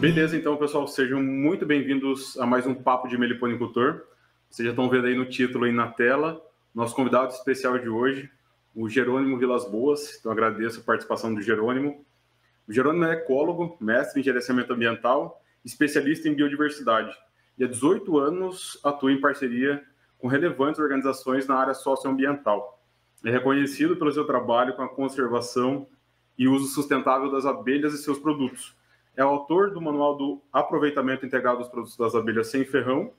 Beleza, então, pessoal, sejam muito bem-vindos a mais um Papo de Meliponicultor. Vocês já estão vendo aí no título aí na tela, nosso convidado especial de hoje, o Jerônimo Vilas Boas. Então, agradeço a participação do Jerônimo. O Jerônimo é ecólogo, mestre em gerenciamento ambiental, especialista em biodiversidade. E há 18 anos atua em parceria com relevantes organizações na área socioambiental. É reconhecido pelo seu trabalho com a conservação e uso sustentável das abelhas e seus produtos é autor do manual do aproveitamento integrado dos produtos das abelhas sem ferrão.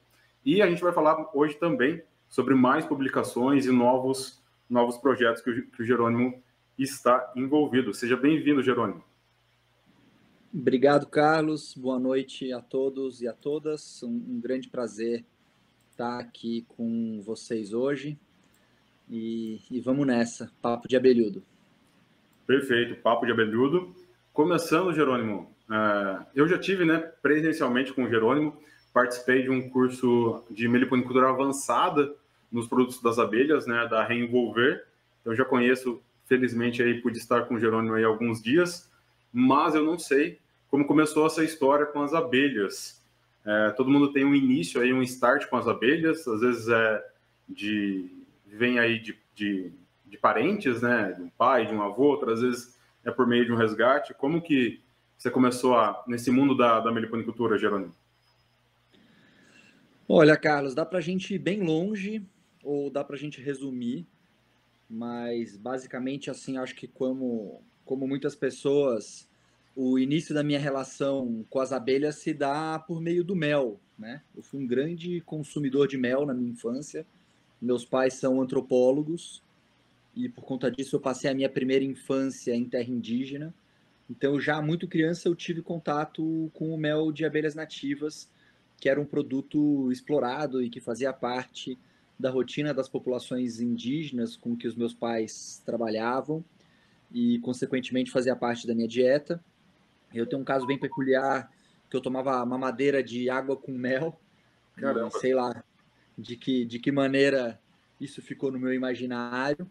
E a gente vai falar hoje também sobre mais publicações e novos, novos projetos que o, que o Jerônimo está envolvido. Seja bem-vindo, Jerônimo. Obrigado, Carlos. Boa noite a todos e a todas. Um, um grande prazer estar aqui com vocês hoje. E, e vamos nessa, papo de abelhudo. Perfeito, papo de abelhudo. Começando, Jerônimo, Uh, eu já tive, né, presencialmente com o Jerônimo, participei de um curso de meliponicultura avançada nos produtos das abelhas, né, da Reenvolver. Eu já conheço, felizmente aí pude estar com o Jerônimo aí alguns dias, mas eu não sei como começou essa história com as abelhas. É, todo mundo tem um início aí, um start com as abelhas, às vezes é de vem aí de, de, de parentes, né, de um pai, de um avô, outras vezes é por meio de um resgate. Como que você começou a, nesse mundo da, da meliponicultura, Jerônimo? Olha, Carlos, dá para a gente ir bem longe ou dá para a gente resumir, mas basicamente assim, acho que como, como muitas pessoas, o início da minha relação com as abelhas se dá por meio do mel, né? Eu fui um grande consumidor de mel na minha infância. Meus pais são antropólogos e por conta disso eu passei a minha primeira infância em terra indígena. Então, já muito criança, eu tive contato com o mel de abelhas nativas, que era um produto explorado e que fazia parte da rotina das populações indígenas com que os meus pais trabalhavam e, consequentemente, fazia parte da minha dieta. Eu tenho um caso bem peculiar que eu tomava mamadeira de água com mel. Caramba. Sei lá de que, de que maneira isso ficou no meu imaginário.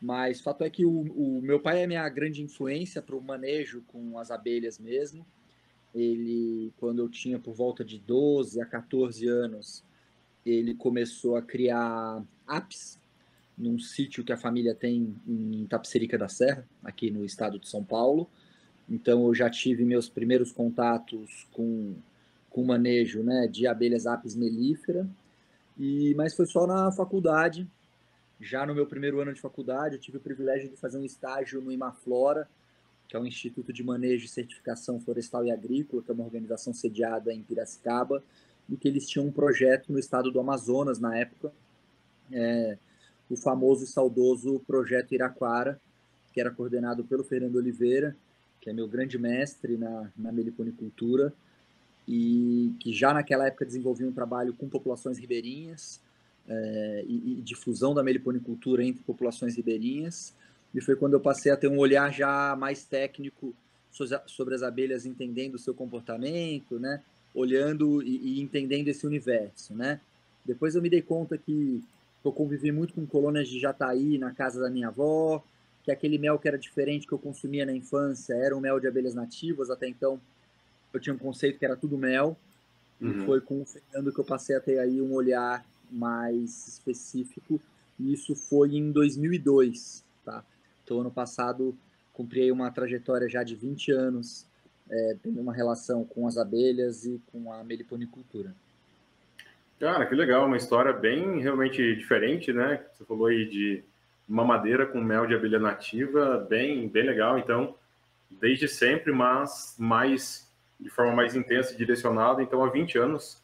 Mas fato é que o, o meu pai é minha grande influência para o manejo com as abelhas mesmo. Ele, quando eu tinha por volta de 12 a 14 anos, ele começou a criar apis num sítio que a família tem em Tapicerica da Serra, aqui no estado de São Paulo. Então eu já tive meus primeiros contatos com com manejo, né, de abelhas apis mellifera. E mas foi só na faculdade já no meu primeiro ano de faculdade, eu tive o privilégio de fazer um estágio no Imaflora, que é um Instituto de Manejo e Certificação Florestal e Agrícola, que é uma organização sediada em Piracicaba, e que eles tinham um projeto no estado do Amazonas na época, é, o famoso e saudoso Projeto Iraquara, que era coordenado pelo Fernando Oliveira, que é meu grande mestre na, na meliponicultura, e que já naquela época desenvolvia um trabalho com populações ribeirinhas, é, e, e, difusão da meliponicultura entre populações ribeirinhas. E foi quando eu passei a ter um olhar já mais técnico sobre as abelhas, entendendo o seu comportamento, né? olhando e, e entendendo esse universo. Né? Depois eu me dei conta que eu convivi muito com colônias de jataí na casa da minha avó, que aquele mel que era diferente que eu consumia na infância era um mel de abelhas nativas, até então eu tinha um conceito que era tudo mel, uhum. e foi com o Fernando que eu passei a ter aí um olhar mais específico, e isso foi em 2002, tá? Então, ano passado, cumpri uma trajetória já de 20 anos, é, tendo uma relação com as abelhas e com a meliponicultura. Cara, que legal, uma história bem realmente diferente, né? Você falou aí de mamadeira com mel de abelha nativa, bem, bem legal. Então, desde sempre, mas mais de forma mais intensa e direcionada. Então, há 20 anos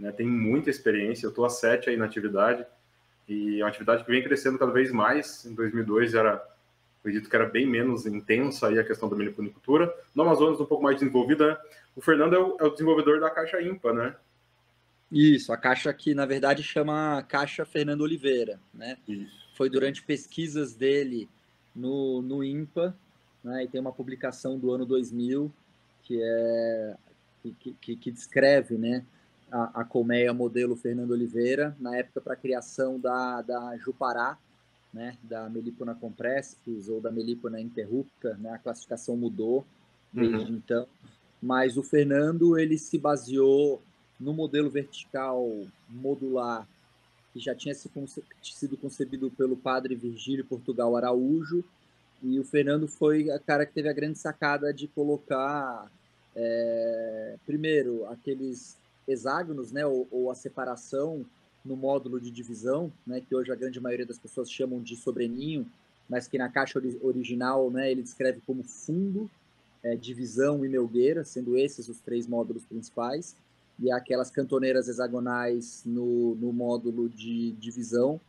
né, tem muita experiência, eu estou há sete aí na atividade, e é uma atividade que vem crescendo cada vez mais, em 2002 era, acredito que era bem menos intensa aí a questão da meliponicultura, no Amazonas um pouco mais desenvolvida, né? o Fernando é o, é o desenvolvedor da Caixa IMPA, né? Isso, a caixa que na verdade chama Caixa Fernando Oliveira, né? Isso. Foi durante pesquisas dele no, no IMPA, né? E tem uma publicação do ano 2000 que é que, que, que descreve, né? A, a colmeia modelo Fernando Oliveira, na época para a criação da, da Jupará, né, da Melipona comprespis ou da Melipona interrupta, né, a classificação mudou desde uhum. então. mas o Fernando ele se baseou no modelo vertical modular que já tinha sido concebido pelo padre Virgílio Portugal Araújo, e o Fernando foi a cara que teve a grande sacada de colocar, é, primeiro, aqueles hexágonos, né, ou, ou, a separação no módulo de divisão, né, que hoje a grande maioria das pessoas chamam de sobreninho, mas que na caixa original né, ele descreve como fundo, é, divisão e melgueira, sendo esses os três módulos principais e aquelas cantoneiras hexagonais no, no módulo de divisão,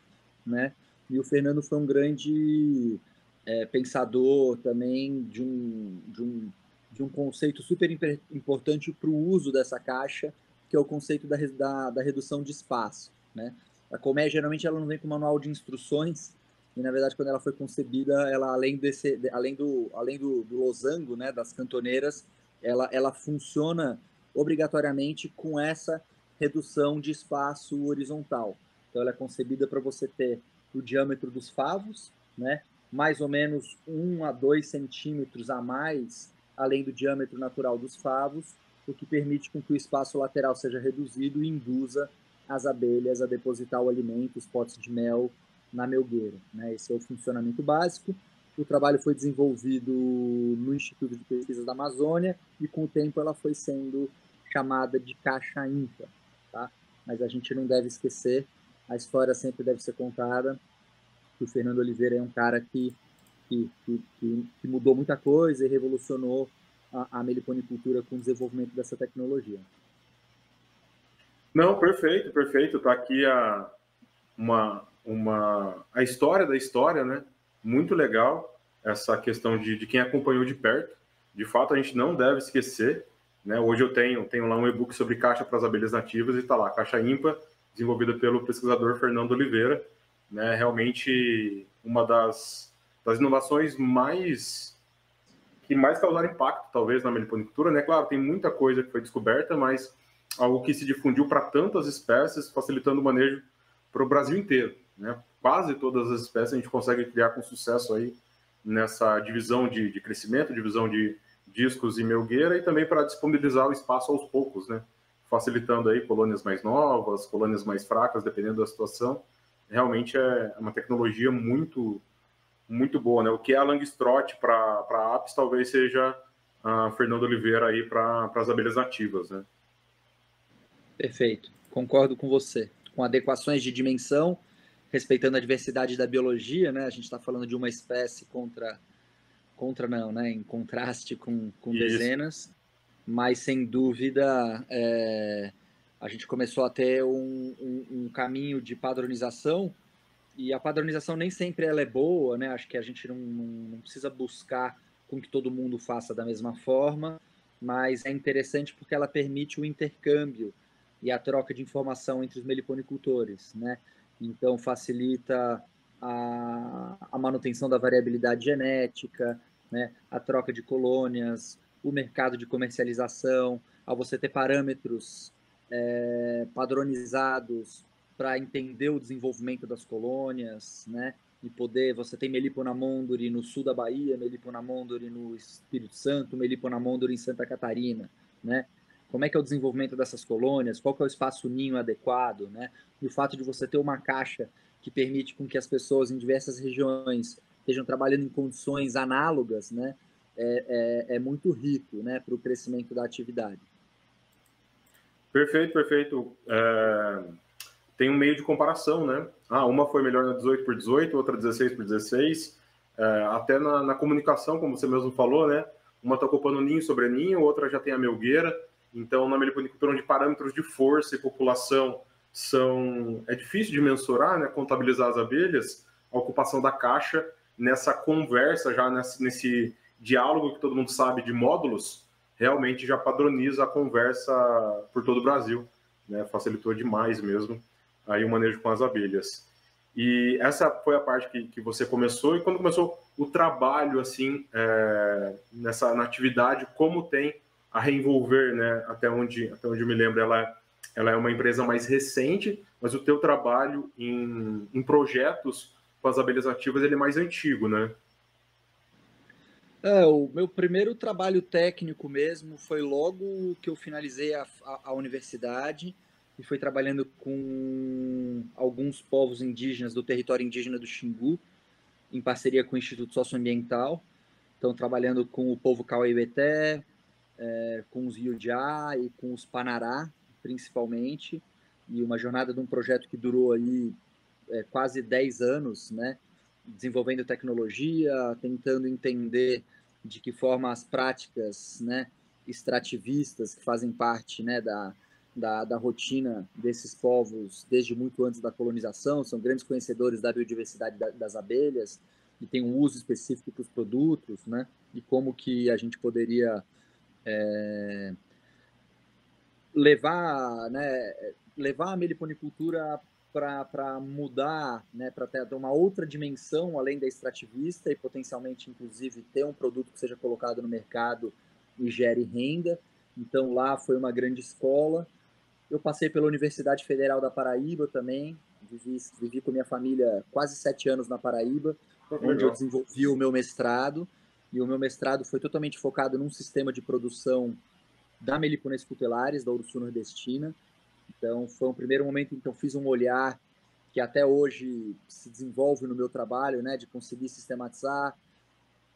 né? E o Fernando foi um grande é, pensador também de um, de um, de um conceito super importante para o uso dessa caixa, que é o conceito da, da, da redução de espaço, né? A colmeia, geralmente, ela não vem com manual de instruções, e, na verdade, quando ela foi concebida, ela, além, desse, além, do, além do, do losango, né, das cantoneiras, ela, ela funciona obrigatoriamente com essa redução de espaço horizontal. Então, ela é concebida para você ter o diâmetro dos favos, né, mais ou menos 1 a 2 centímetros a mais, além do diâmetro natural dos favos, o que permite com que o espaço lateral seja reduzido e induza as abelhas a depositar o alimento, os potes de mel, na melgueira. Né? Esse é o funcionamento básico. O trabalho foi desenvolvido no Instituto de Pesquisas da Amazônia e, com o tempo, ela foi sendo chamada de caixa ímpar. Tá? Mas a gente não deve esquecer, a história sempre deve ser contada, que o Fernando Oliveira é um cara que, que, que, que mudou muita coisa e revolucionou a, a meliponicultura com o desenvolvimento dessa tecnologia. Não, perfeito, perfeito. Está aqui a, uma, uma, a história da história, né? Muito legal essa questão de, de quem acompanhou de perto. De fato, a gente não deve esquecer. Né? Hoje eu tenho, tenho lá um e-book sobre caixa para as abelhas nativas e está lá, caixa ímpar, desenvolvida pelo pesquisador Fernando Oliveira. Né? Realmente uma das, das inovações mais que mais causaram impacto, talvez, na meliponicultura. Né? Claro, tem muita coisa que foi descoberta, mas algo que se difundiu para tantas espécies, facilitando o manejo para o Brasil inteiro. Né? Quase todas as espécies a gente consegue criar com sucesso aí nessa divisão de, de crescimento, divisão de discos e melgueira, e também para disponibilizar o espaço aos poucos, né? facilitando aí colônias mais novas, colônias mais fracas, dependendo da situação. Realmente é uma tecnologia muito muito boa, né? O que é a Langstroth para apps talvez seja a Fernando Oliveira aí para as abelhas nativas, né? Perfeito, concordo com você. Com adequações de dimensão, respeitando a diversidade da biologia, né? A gente está falando de uma espécie contra, contra não, né? Em contraste com, com dezenas, mas sem dúvida é, a gente começou a ter um, um, um, caminho de padronização e a padronização nem sempre ela é boa, né? Acho que a gente não, não, não precisa buscar com que todo mundo faça da mesma forma, mas é interessante porque ela permite o intercâmbio e a troca de informação entre os meliponicultores, né? Então, facilita a, a manutenção da variabilidade genética, né, a troca de colônias, o mercado de comercialização, ao você ter parâmetros é, padronizados para entender o desenvolvimento das colônias, né, e poder, você tem Melipona mondori no sul da Bahia, Melipona mondori no Espírito Santo, Melipona mondori em Santa Catarina, né, como é que é o desenvolvimento dessas colônias, qual que é o espaço ninho adequado, né? E o fato de você ter uma caixa que permite com que as pessoas em diversas regiões estejam trabalhando em condições análogas, né? É, é, é muito rico, né, para o crescimento da atividade. Perfeito, perfeito. É, tem um meio de comparação, né? Ah, uma foi melhor na 18 por 18, outra 16 por 16. É, até na, na, comunicação, como você mesmo falou, né? Uma está ocupando ninho sobre ninho, outra já tem a melgueira. Então, na meliponicultura, onde parâmetros de força e população são é difícil de mensurar, né, contabilizar as abelhas, a ocupação da caixa nessa conversa já nesse, nesse diálogo que todo mundo sabe de módulos, realmente já padroniza a conversa por todo o Brasil, né, facilitou demais mesmo aí o manejo com as abelhas. E essa foi a parte que, que você começou, e quando começou o trabalho, assim, é, nessa na atividade, como tem a Reenvolver, né, até onde, até onde eu me lembro, ela, ela é uma empresa mais recente, mas o teu trabalho em, em projetos com as abelhas ativas ele é mais antigo, né? É, o meu primeiro trabalho técnico mesmo foi logo que eu finalizei a, a, a universidade e foi trabalhando com alguns povos indígenas do território indígena do Xingu, em parceria com o Instituto Socioambiental. Então, trabalhando com o povo Cauê-Beté, é, com os Yujá e com os Panará, principalmente, e uma jornada de um projeto que durou aí é, quase 10 anos, né? desenvolvendo tecnologia, tentando entender de que forma as práticas né, extrativistas que fazem parte né, da, da, da, rotina desses povos desde muito antes da colonização, são grandes conhecedores da biodiversidade das abelhas e tem um uso específico para os produtos, né? E como que a gente poderia é, levar, né, levar a meliponicultura para mudar, né, para ter uma outra dimensão além da extrativista e potencialmente, inclusive, ter um produto que seja colocado no mercado e gere renda. Então, lá foi uma grande escola. Eu passei pela Universidade Federal da Paraíba também, vivi, vivi com minha família quase sete anos na Paraíba, onde eu desenvolvi o meu mestrado. E o meu mestrado foi totalmente focado num sistema de produção da Melipones cutelares, da Urso nordestina, então, foi um primeiro momento em que eu fiz um olhar que até hoje se desenvolve no meu trabalho, né, de conseguir sistematizar,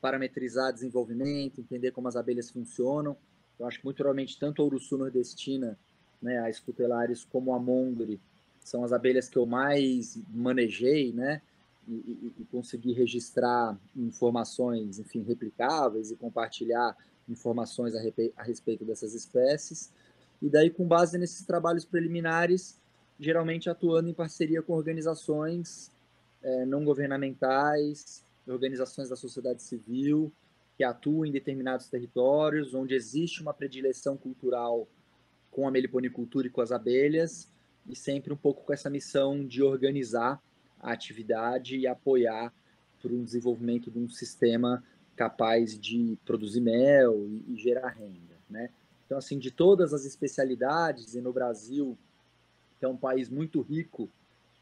parametrizar desenvolvimento, entender como as abelhas funcionam. Eu acho que muito provavelmente tanto a Uruçu nordestina, né, a como a Mondri, são as abelhas que eu mais manejei, né, e, e, e consegui registrar informações, enfim, replicáveis e compartilhar informações a, a respeito dessas espécies. E daí, com base nesses trabalhos preliminares, geralmente atuando em parceria com organizações é, não governamentais, organizações da sociedade civil, que atuam em determinados territórios, onde existe uma predileção cultural com a meliponicultura e com as abelhas, e sempre um pouco com essa missão de organizar a atividade e apoiar para o desenvolvimento de um sistema capaz de produzir mel e, e gerar renda, né? Então, assim, de todas as especialidades, e no Brasil, que é um país muito rico,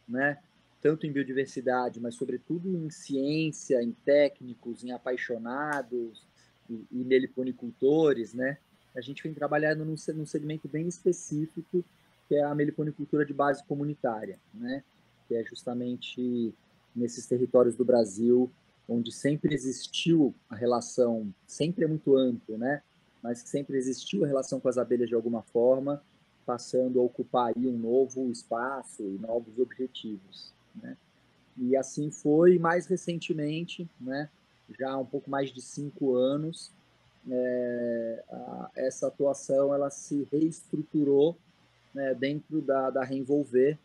né? tanto em biodiversidade, mas sobretudo em ciência, em técnicos, em apaixonados e, e meliponicultores, né? A gente vem trabalhando num, num segmento bem específico, que é a meliponicultura de base comunitária, né? Que é justamente nesses territórios do Brasil onde sempre existiu a relação, sempre é muito amplo, né? mas que sempre existiu a relação com as abelhas de alguma forma, passando a ocupar aí um novo espaço e novos objetivos, né? E assim foi mais recentemente, né? Já há um pouco mais de cinco anos, é, a, essa atuação ela se reestruturou né, dentro da, da Reenvolver,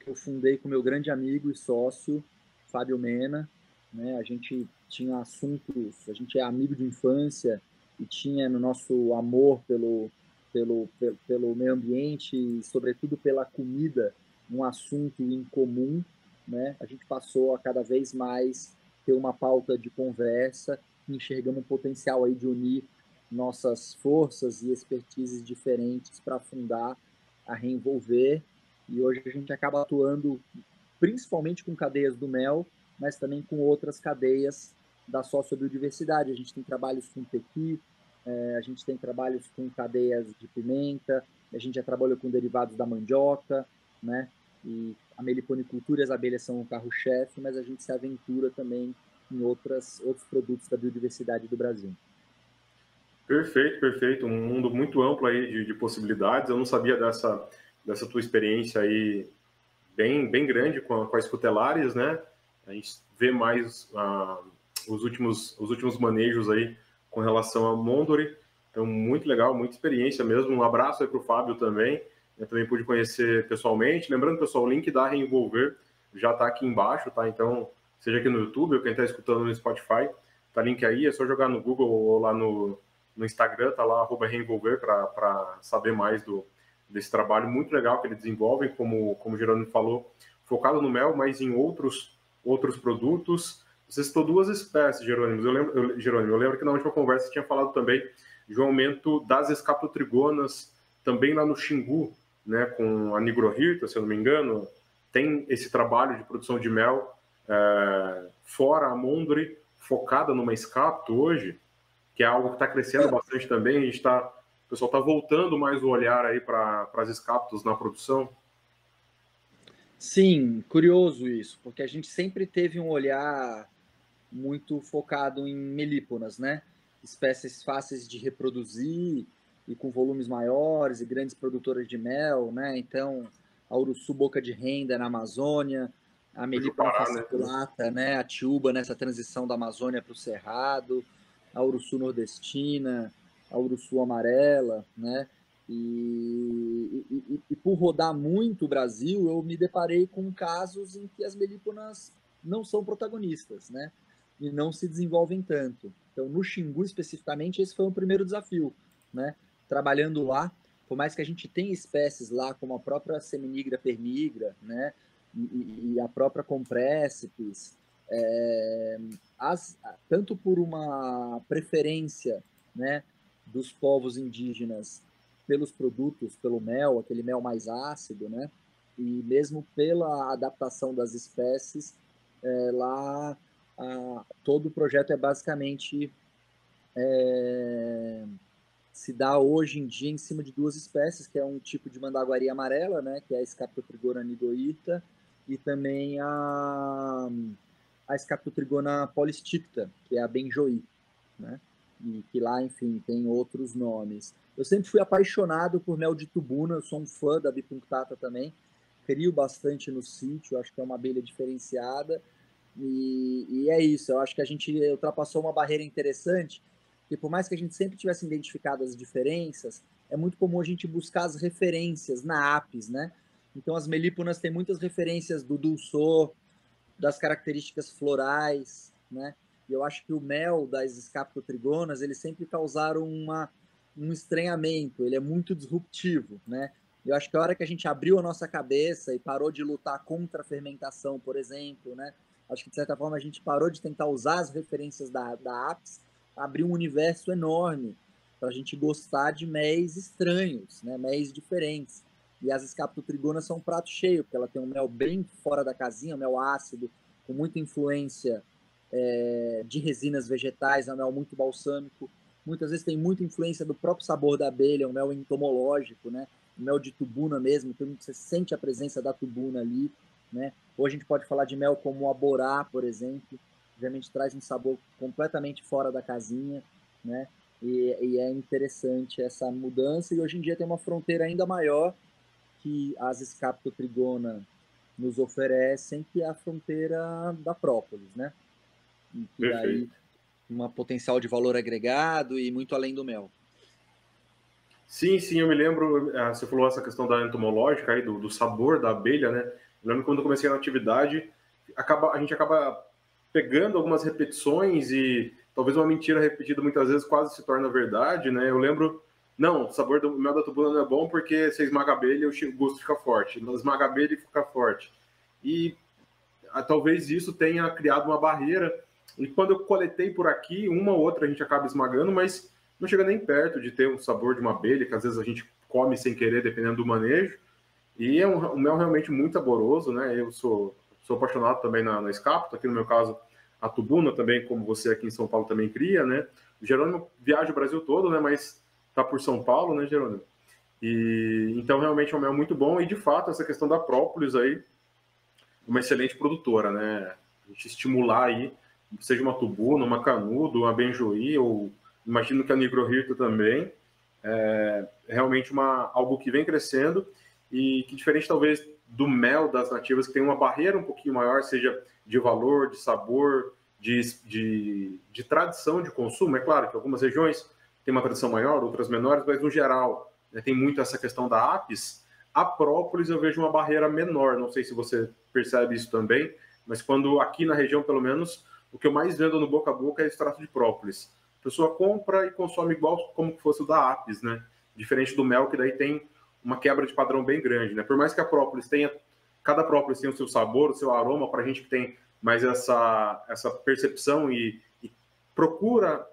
que eu fundei com meu grande amigo e sócio, Fábio Mena. Né? A gente tinha assuntos, a gente é amigo de infância, e tinha no nosso amor pelo, pelo, pelo, pelo meio ambiente e, sobretudo, pela comida, um assunto em comum, né? A gente passou a cada vez mais ter uma pauta de conversa, enxergando um potencial aí de unir nossas forças e expertises diferentes para fundar a Reenvolver. E hoje a gente acaba atuando principalmente com cadeias do mel, mas também com outras cadeias da sociobiodiversidade. A gente tem trabalhos com pequi, é, a gente tem trabalhos com cadeias de pimenta, a gente já trabalhou com derivados da mandioca, né? E a meliponicultura e as abelhas são o carro-chefe, mas a gente se aventura também em outras, outros produtos da biodiversidade do Brasil. Perfeito, perfeito. Um mundo muito amplo aí de, de possibilidades. Eu não sabia dessa, dessa tua experiência aí bem, bem grande com, com as cutelares, né? A gente vê mais uh, os últimos, os últimos manejos aí com relação a Mondori. Então, muito legal, muita experiência mesmo. Um abraço aí para o Fábio também. Eu também pude conhecer pessoalmente. Lembrando, pessoal, o link da Reenvolver já está aqui embaixo, tá? Então, seja aqui no YouTube ou quem está escutando no Spotify, tá link aí. É só jogar no Google ou lá no, no Instagram, tá lá, arroba Reenvolver, para saber mais do, desse trabalho muito legal que ele desenvolve, como, como o Jerônimo falou, focado no mel, mas em outros, outros produtos. Você citou duas espécies, Jerônimo. Eu lembro, eu, Jerônimo, eu lembro que na última conversa você tinha falado também de um aumento das escapotrigonas também lá no Xingu, né, com a Nigrohirta, se eu não me engano. Tem esse trabalho de produção de mel é, fora a Mondre, focada numa escapto hoje. que é algo que está crescendo bastante também. A gente está, o pessoal está voltando mais o olhar aí para as escaptos na produção. Sim, curioso isso, porque a gente sempre teve um olhar muito focado em melíponas, né? Espécies fáceis de reproduzir e com volumes maiores e grandes produtoras de mel, né? Então, a uruçu boca de renda na Amazônia, a melípona né? fasciculata, né? A tiúba nessa transição da Amazônia para o Cerrado, a uruçu nordestina, a uruçu amarela, né? E, e, e, por rodar muito o Brasil, eu me deparei com casos em que as melíponas não são protagonistas, né? E não se desenvolvem tanto. Então, no Xingu especificamente, esse foi o primeiro desafio, né? Trabalhando lá, por mais que a gente tenha espécies lá, como a própria seminigra pernigra, né? E, a própria compressipes, é, as, tanto por uma preferência, né? Dos povos indígenas pelos produtos, pelo mel, aquele mel mais ácido, né? E mesmo pela adaptação das espécies, é, lá a, todo o projeto é basicamente é, se dá hoje em dia em cima de duas espécies, que é um tipo de mandaguari amarela, né? Que é a Scaptotrigona nidoita e também a a polisticta, que é a benjoí, né? E que lá, enfim, tem outros nomes. Eu sempre fui apaixonado por mel de tubuna, eu sou um fã da bipunctata também. Crio bastante no sítio, acho que é uma abelha diferenciada. E, e, é isso, eu acho que a gente ultrapassou uma barreira interessante, que por mais que a gente sempre tivesse identificado as diferenças, é muito comum a gente buscar as referências na apis, né? Então as melíponas têm muitas referências do dulçor, das características florais, né? E eu acho que o mel das escaptotrigonas, eles sempre causaram uma um estranhamento, ele é muito disruptivo, né? Eu acho que a hora que a gente abriu a nossa cabeça e parou de lutar contra a fermentação, por exemplo, né? Acho que de certa forma a gente parou de tentar usar as referências da, da APS, abriu um universo enorme para a gente gostar de méis estranhos, né? Méis diferentes. E as escaptotrigonas são um prato cheio, porque ela tem um mel bem fora da casinha, um mel ácido, com muita influência é, de resinas vegetais, é um mel muito balsâmico muitas vezes tem muita influência do próprio sabor da abelha, um mel entomológico, né? Um mel de tubuna mesmo, então você sente a presença da tubuna ali, né? Ou a gente pode falar de mel como o aborá, por exemplo, obviamente traz um sabor completamente fora da casinha, né? E, e, é interessante essa mudança e hoje em dia tem uma fronteira ainda maior que as Scaptotrigona nos oferecem, que é a fronteira da própolis, né? E, aí uma potencial de valor agregado e muito além do mel. Sim, sim, eu me lembro, ah, você falou essa questão da entomológica aí, do, do sabor da abelha, né? Eu lembro quando eu comecei na atividade, acaba, a gente acaba pegando algumas repetições e talvez uma mentira repetida muitas vezes quase se torna verdade, né? Eu lembro, não, o sabor do mel da tubula não é bom porque você esmaga abelha o gosto fica forte. Não esmaga abelha e fica forte. E a, ah, talvez isso tenha criado uma barreira e quando eu coletei por aqui, uma ou outra a gente acaba esmagando, mas não chega nem perto de ter o sabor de uma abelha, que às vezes a gente come sem querer, dependendo do manejo. E é um, um mel realmente muito saboroso, né? Eu sou, sou apaixonado também na, na escapta, aqui no meu caso, a tubuna também, como você aqui em São Paulo também cria, né? O Jerônimo viaja o Brasil todo, né? Mas tá por São Paulo, né, Jerônimo? E então realmente é um mel muito bom e de fato essa questão da própolis aí, uma excelente produtora, né? A gente estimular aí seja uma tubuna, uma canudo, uma benjoí, ou imagino que a nigrohirta também, é realmente uma, algo que vem crescendo e que diferente talvez do mel das nativas, que tem uma barreira um pouquinho maior, seja de valor, de sabor, de, de, de tradição de consumo. É claro que algumas regiões têm uma tradição maior, outras menores, mas no geral né, tem muito essa questão da apis. A própolis eu vejo uma barreira menor, não sei se você percebe isso também, mas quando aqui na região, pelo menos, o que eu mais vendo no boca a boca é extrato de própolis. A pessoa compra e consome igual como fosse o da Apis, né? Diferente do mel, que daí tem uma quebra de padrão bem grande, né? Por mais que a própolis tenha, cada própolis tem o seu sabor, o seu aroma, para a gente que tem mais essa, essa percepção e, e procura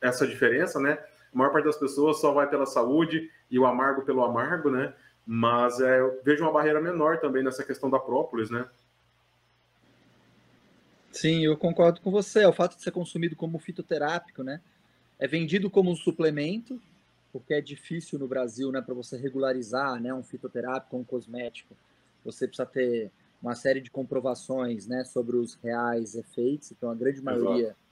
essa diferença, né? A maior parte das pessoas só vai pela saúde e o amargo pelo amargo, né? Mas é, eu vejo uma barreira menor também nessa questão da própolis, né? Sim, eu concordo com você. É o fato de ser consumido como fitoterápico, né? É vendido como um suplemento, porque é difícil no Brasil, né, para você regularizar, né, um fitoterápico, um cosmético. Você precisa ter uma série de comprovações, né, sobre os reais efeitos. Então, a grande maioria Exato.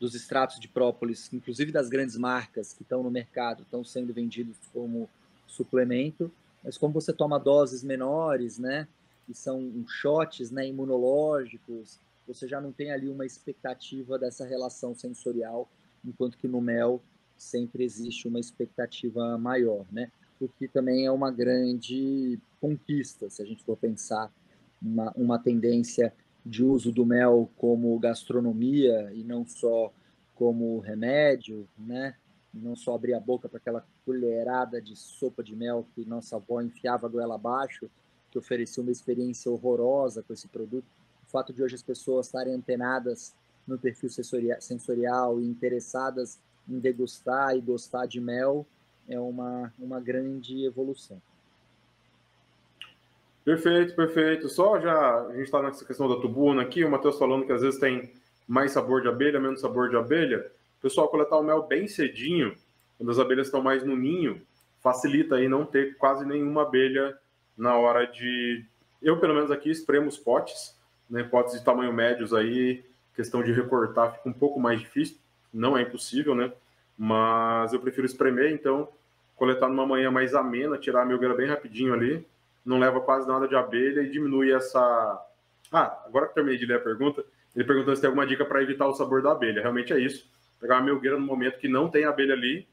Dos extratos de própolis, inclusive das grandes marcas que estão no mercado, estão sendo vendidos como suplemento. Mas como você toma doses menores, né, que são shots, né, imunológicos, você já não tem ali uma expectativa dessa relação sensorial, enquanto que no mel sempre existe uma expectativa maior, né? O que também é uma grande conquista, se a gente for pensar uma, uma tendência de uso do mel como gastronomia e não só como remédio, né? Não só abrir a boca para aquela colherada de sopa de mel que nossa avó enfiava goela abaixo, que oferecia uma experiência horrorosa com esse produto fato de hoje as pessoas estarem antenadas no perfil sensorial e interessadas em degustar e gostar de mel é uma, uma grande evolução. Perfeito, perfeito. Só já a gente está nessa questão da tubuna aqui, o Matheus falando que às vezes tem mais sabor de abelha, menos sabor de abelha. Pessoal, coletar o mel bem cedinho, quando as abelhas estão mais no ninho, facilita aí não ter quase nenhuma abelha na hora de. Eu, pelo menos aqui, espremo os potes né, hipótese de tamanho médios aí, questão de recortar fica um pouco mais difícil, não é impossível, né? Mas eu prefiro espremer, então coletar numa manhã mais amena, tirar a milgueira bem rapidinho ali, não leva quase nada de abelha e diminui essa. Ah, agora que terminei de ler a pergunta, ele perguntou se tem alguma dica para evitar o sabor da abelha. Realmente é isso. Pegar uma melgueira no momento que não tem abelha ali,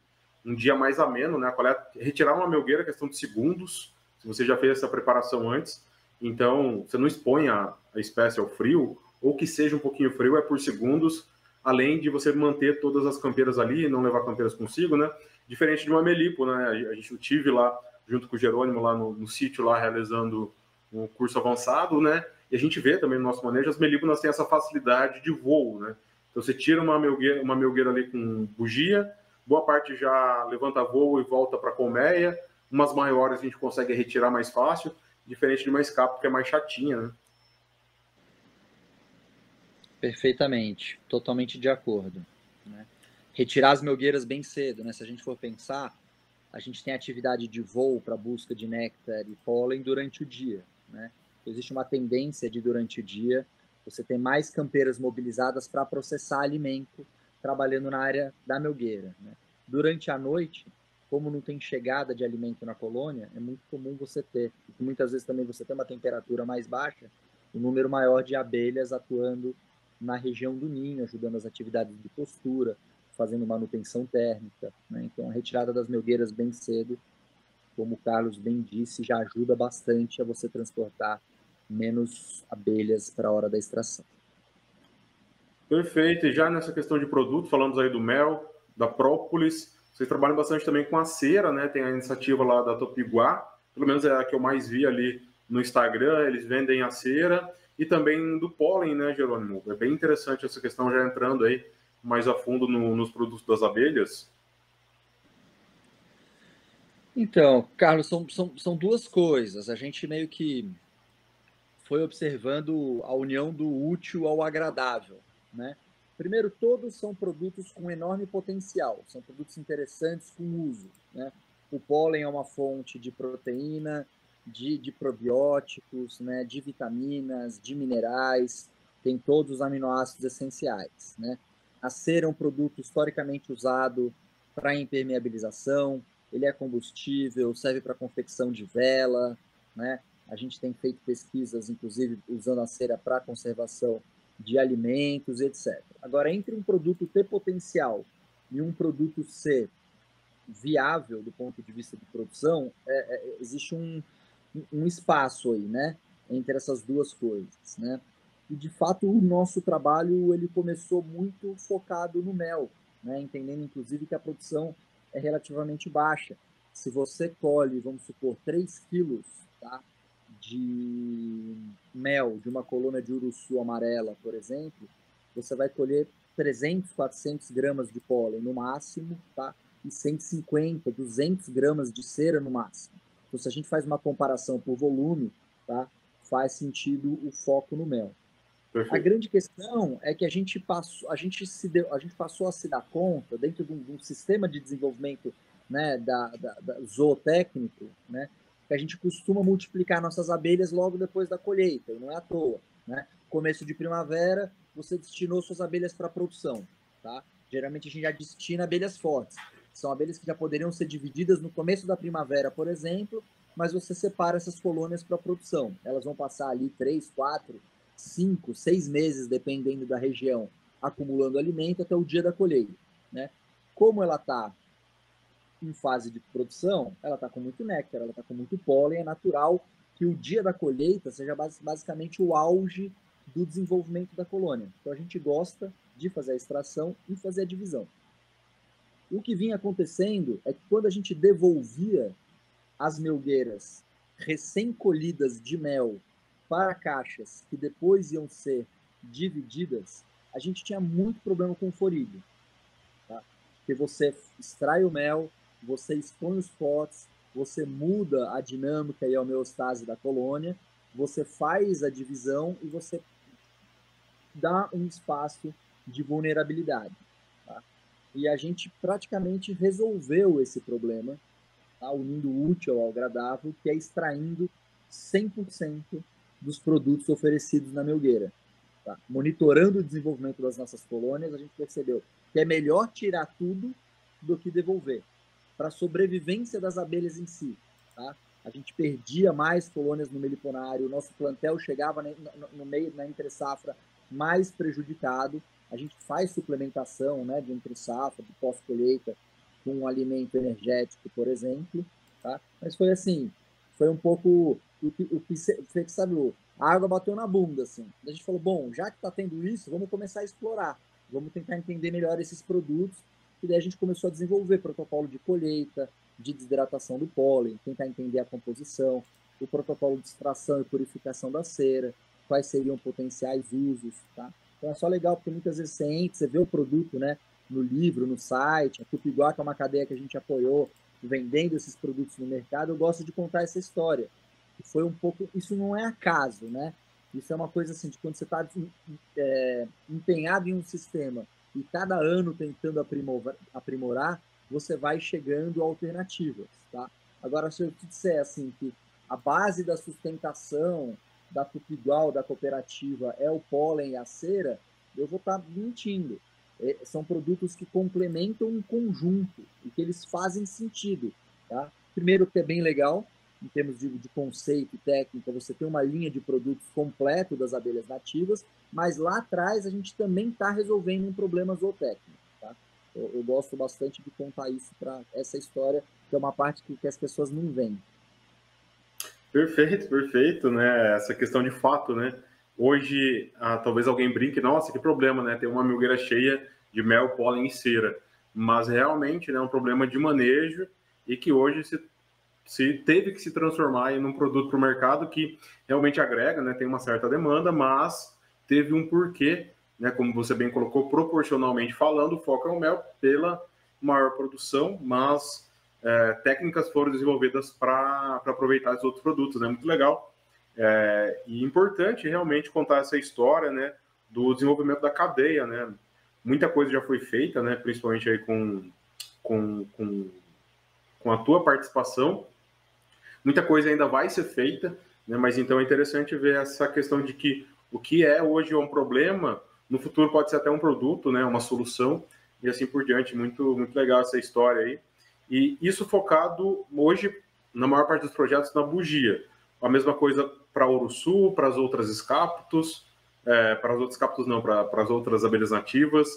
um dia mais ameno, né? Coleta, retirar uma melgueira, questão de segundos, se você já fez essa preparação antes, então, você não expõe a, a espécie ao frio, ou que seja um pouquinho frio, é por segundos, além de você manter todas as campeiras ali e não levar campeiras consigo, né? Diferente de uma melipo, né? A gente tive lá, junto com o Jerônimo, lá no, no sítio, lá realizando um curso avançado, né? E a gente vê também no nosso manejo, as melíponas têm essa facilidade de voo, né? Então, você tira uma melgueira, uma melgueira ali com bugia, boa parte já levanta voo e volta para a colmeia, umas maiores a gente consegue retirar mais fácil, diferente de uma escapa, que é mais chatinha, né? Perfeitamente, totalmente de acordo. Né? Retirar as melgueiras bem cedo, né? Se a gente for pensar, a gente tem atividade de voo para busca de néctar e pólen durante o dia, né? Existe uma tendência de durante o dia você ter mais campeiras mobilizadas para processar alimento, trabalhando na área da melgueira. Né? Durante a noite, como não tem chegada de alimento na colônia, é muito comum você ter, muitas vezes também você tem uma temperatura mais baixa, um número maior de abelhas atuando na região do ninho, ajudando as atividades de postura, fazendo manutenção térmica. Né? Então, a retirada das melgueiras bem cedo, como o Carlos bem disse, já ajuda bastante a você transportar menos abelhas para a hora da extração. Perfeito. E já nessa questão de produto, falamos aí do mel, da própolis, vocês trabalham bastante também com a cera, né? Tem a iniciativa lá da Topiguá, pelo menos é a que eu mais vi ali no Instagram, eles vendem a cera e também do pólen, né, Jerônimo? É bem interessante essa questão já entrando aí mais a fundo no, nos produtos das abelhas. Então, Carlos, são, são, são duas coisas. A gente meio que foi observando a união do útil ao agradável, né? Primeiro, todos são produtos com enorme potencial, são produtos interessantes com uso. Né? O pólen é uma fonte de proteína, de, de probióticos, né? de vitaminas, de minerais, tem todos os aminoácidos essenciais. Né? A cera é um produto historicamente usado para impermeabilização, ele é combustível, serve para confecção de vela, né? A gente tem feito pesquisas, inclusive, usando a cera para conservação de alimentos, etc. Agora, entre um produto ter potencial e um produto ser viável do ponto de vista de produção, é, é, existe um, um espaço aí, né, entre essas duas coisas, né? E de fato o nosso trabalho ele começou muito focado no mel, né? Entendendo inclusive que a produção é relativamente baixa. Se você colhe, vamos supor, 3 quilos, tá? de mel de uma coluna de uruçu amarela, por exemplo, você vai colher 300, 400 gramas de pólen no máximo, tá? E 150, 200 gramas de cera no máximo. Então, se a gente faz uma comparação por volume, tá? Faz sentido o foco no mel. Perfeito. A grande questão é que a gente passou, a gente se deu, a gente passou a se dar conta dentro de um, de um sistema de desenvolvimento, né, da, da, da, zootécnico, né, que a gente costuma multiplicar nossas abelhas logo depois da colheita, e não é à toa, né? Começo de primavera, você destinou suas abelhas para produção, tá? Geralmente a gente já destina abelhas fortes. São abelhas que já poderiam ser divididas no começo da primavera, por exemplo, mas você separa essas colônias para produção. Elas vão passar ali três, quatro, cinco, seis meses, dependendo da região, acumulando alimento até o dia da colheita. Né? Como ela está em fase de produção, ela está com muito néctar, ela está com muito pólen, é natural que o dia da colheita seja basicamente o auge do desenvolvimento da colônia. Então a gente gosta de fazer a extração e fazer a divisão. O que vinha acontecendo é que quando a gente devolvia as melgueiras recém-colhidas de mel para caixas que depois iam ser divididas, a gente tinha muito problema com o. Tá? Porque você extrai o mel, você expõe os potes, você muda a dinâmica e a homeostase da colônia, você faz a divisão e você dá um espaço de vulnerabilidade. Tá? E a gente praticamente resolveu esse problema, tá? unindo o útil ao agradável, que é extraindo 100% dos produtos oferecidos na Melgueira. Tá? Monitorando o desenvolvimento das nossas colônias, a gente percebeu que é melhor tirar tudo do que devolver, para a sobrevivência das abelhas em si. Tá? A gente perdia mais colônias no meliponário, o nosso plantel chegava no meio, na entre-safra, mais prejudicado. A gente faz suplementação né, de entre-safra, de pós-colheita, com um alimento energético, por exemplo. Tá? Mas foi assim, foi um pouco o que, o sabe, a água bateu na bunda, assim. A gente falou, bom, já que está tendo isso, vamos começar a explorar, vamos tentar entender melhor esses produtos. E daí a gente começou a desenvolver protocolo de colheita, de desidratação do pólen, tentar entender a composição, o protocolo de extração e purificação da cera, quais seriam potenciais usos, tá? Então é só legal porque muitas vezes você entra, você vê o produto, né, no livro, no site, a Tupiguá, que é uma cadeia que a gente apoiou, vendendo esses produtos no mercado, eu gosto de contar essa história foi um pouco. Isso não é acaso, né? Isso é uma coisa assim, de quando você está é, empenhado em um sistema e cada ano tentando aprimorar, aprimorar, você vai chegando a alternativas, tá? Agora, se eu te disser assim que a base da sustentação da Tupigual, da cooperativa, é o pólen e a cera, eu vou estar tá mentindo. É, são produtos que complementam um conjunto e que eles fazem sentido, tá? Primeiro que é bem legal, em termos de, de conceito e técnica, você tem uma linha de produtos completo das abelhas nativas, mas lá atrás a gente também está resolvendo um problema zootécnico. Tá? Eu, eu, gosto bastante de contar isso para essa história, que é uma parte que, que as pessoas não veem. Perfeito, perfeito, né? Essa questão de fato, né? Hoje, ah, talvez alguém brinque, nossa, que problema, né? Tem uma milgueira cheia de mel, pólen e cera. Mas realmente né, é um problema de manejo e que hoje se se teve que se transformar em um produto para o mercado que realmente agrega, né, tem uma certa demanda, mas teve um porquê, né, como você bem colocou, proporcionalmente falando, o foco é o mel pela maior produção, mas é, técnicas foram desenvolvidas para aproveitar os outros produtos, né, muito legal. É, e importante realmente contar essa história, né, do desenvolvimento da cadeia, né, muita coisa já foi feita, né, principalmente aí com, com, com, com a tua participação, Muita coisa ainda vai ser feita, né? mas então é interessante ver essa questão de que o que é hoje um problema, no futuro pode ser até um produto, né? uma solução, e assim por diante. Muito, muito legal essa história aí. E isso focado hoje, na maior parte dos projetos, na bugia. A mesma coisa para Sul, para as outras escaptos, é, para as outras escaptos não, para, para as outras abelhas nativas.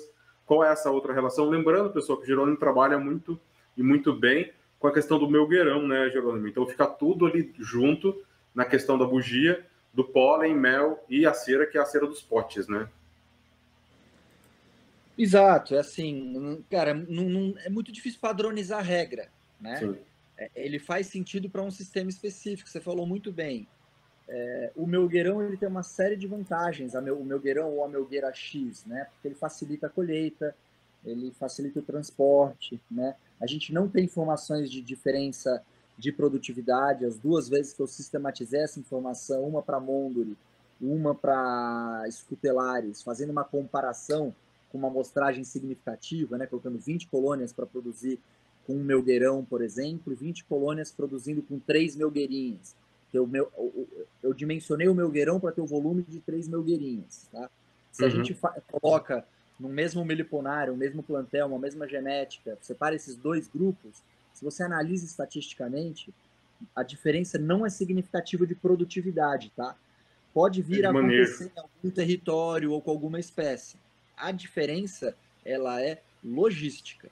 Qual é essa outra relação? Lembrando, pessoal, que o Jerônimo trabalha muito e muito bem com a questão do melgueirão, né, Jerônimo? Então fica tudo ali junto na questão da bugia, do pólen, mel e a cera, que é a cera dos potes, né? Exato, é assim, cara, não, não, é muito difícil padronizar a regra, né? Sim. É, ele faz sentido para um sistema específico, você falou muito bem. É, o melgueirão ele tem uma série de vantagens, a meu, o melgueirão ou a melgueira X, né? Porque ele facilita a colheita, ele facilita o transporte, né? A gente não tem informações de diferença de produtividade. As duas vezes que eu sistematizei essa informação, uma para Monduri uma para escutelares, fazendo uma comparação com uma amostragem significativa, né, colocando 20 colônias para produzir com um melgueirão, por exemplo, e 20 colônias produzindo com três melgueirinhas. Eu, meu, eu, eu dimensionei o melgueirão para ter o volume de três melgueirinhas. Tá? Se uhum. a gente coloca no mesmo meliponário, no mesmo plantel, uma mesma genética, separa esses dois grupos, se você analisa estatisticamente, a diferença não é significativa de produtividade, tá? Pode vir a acontecer em algum território ou com alguma espécie. A diferença, ela é logística.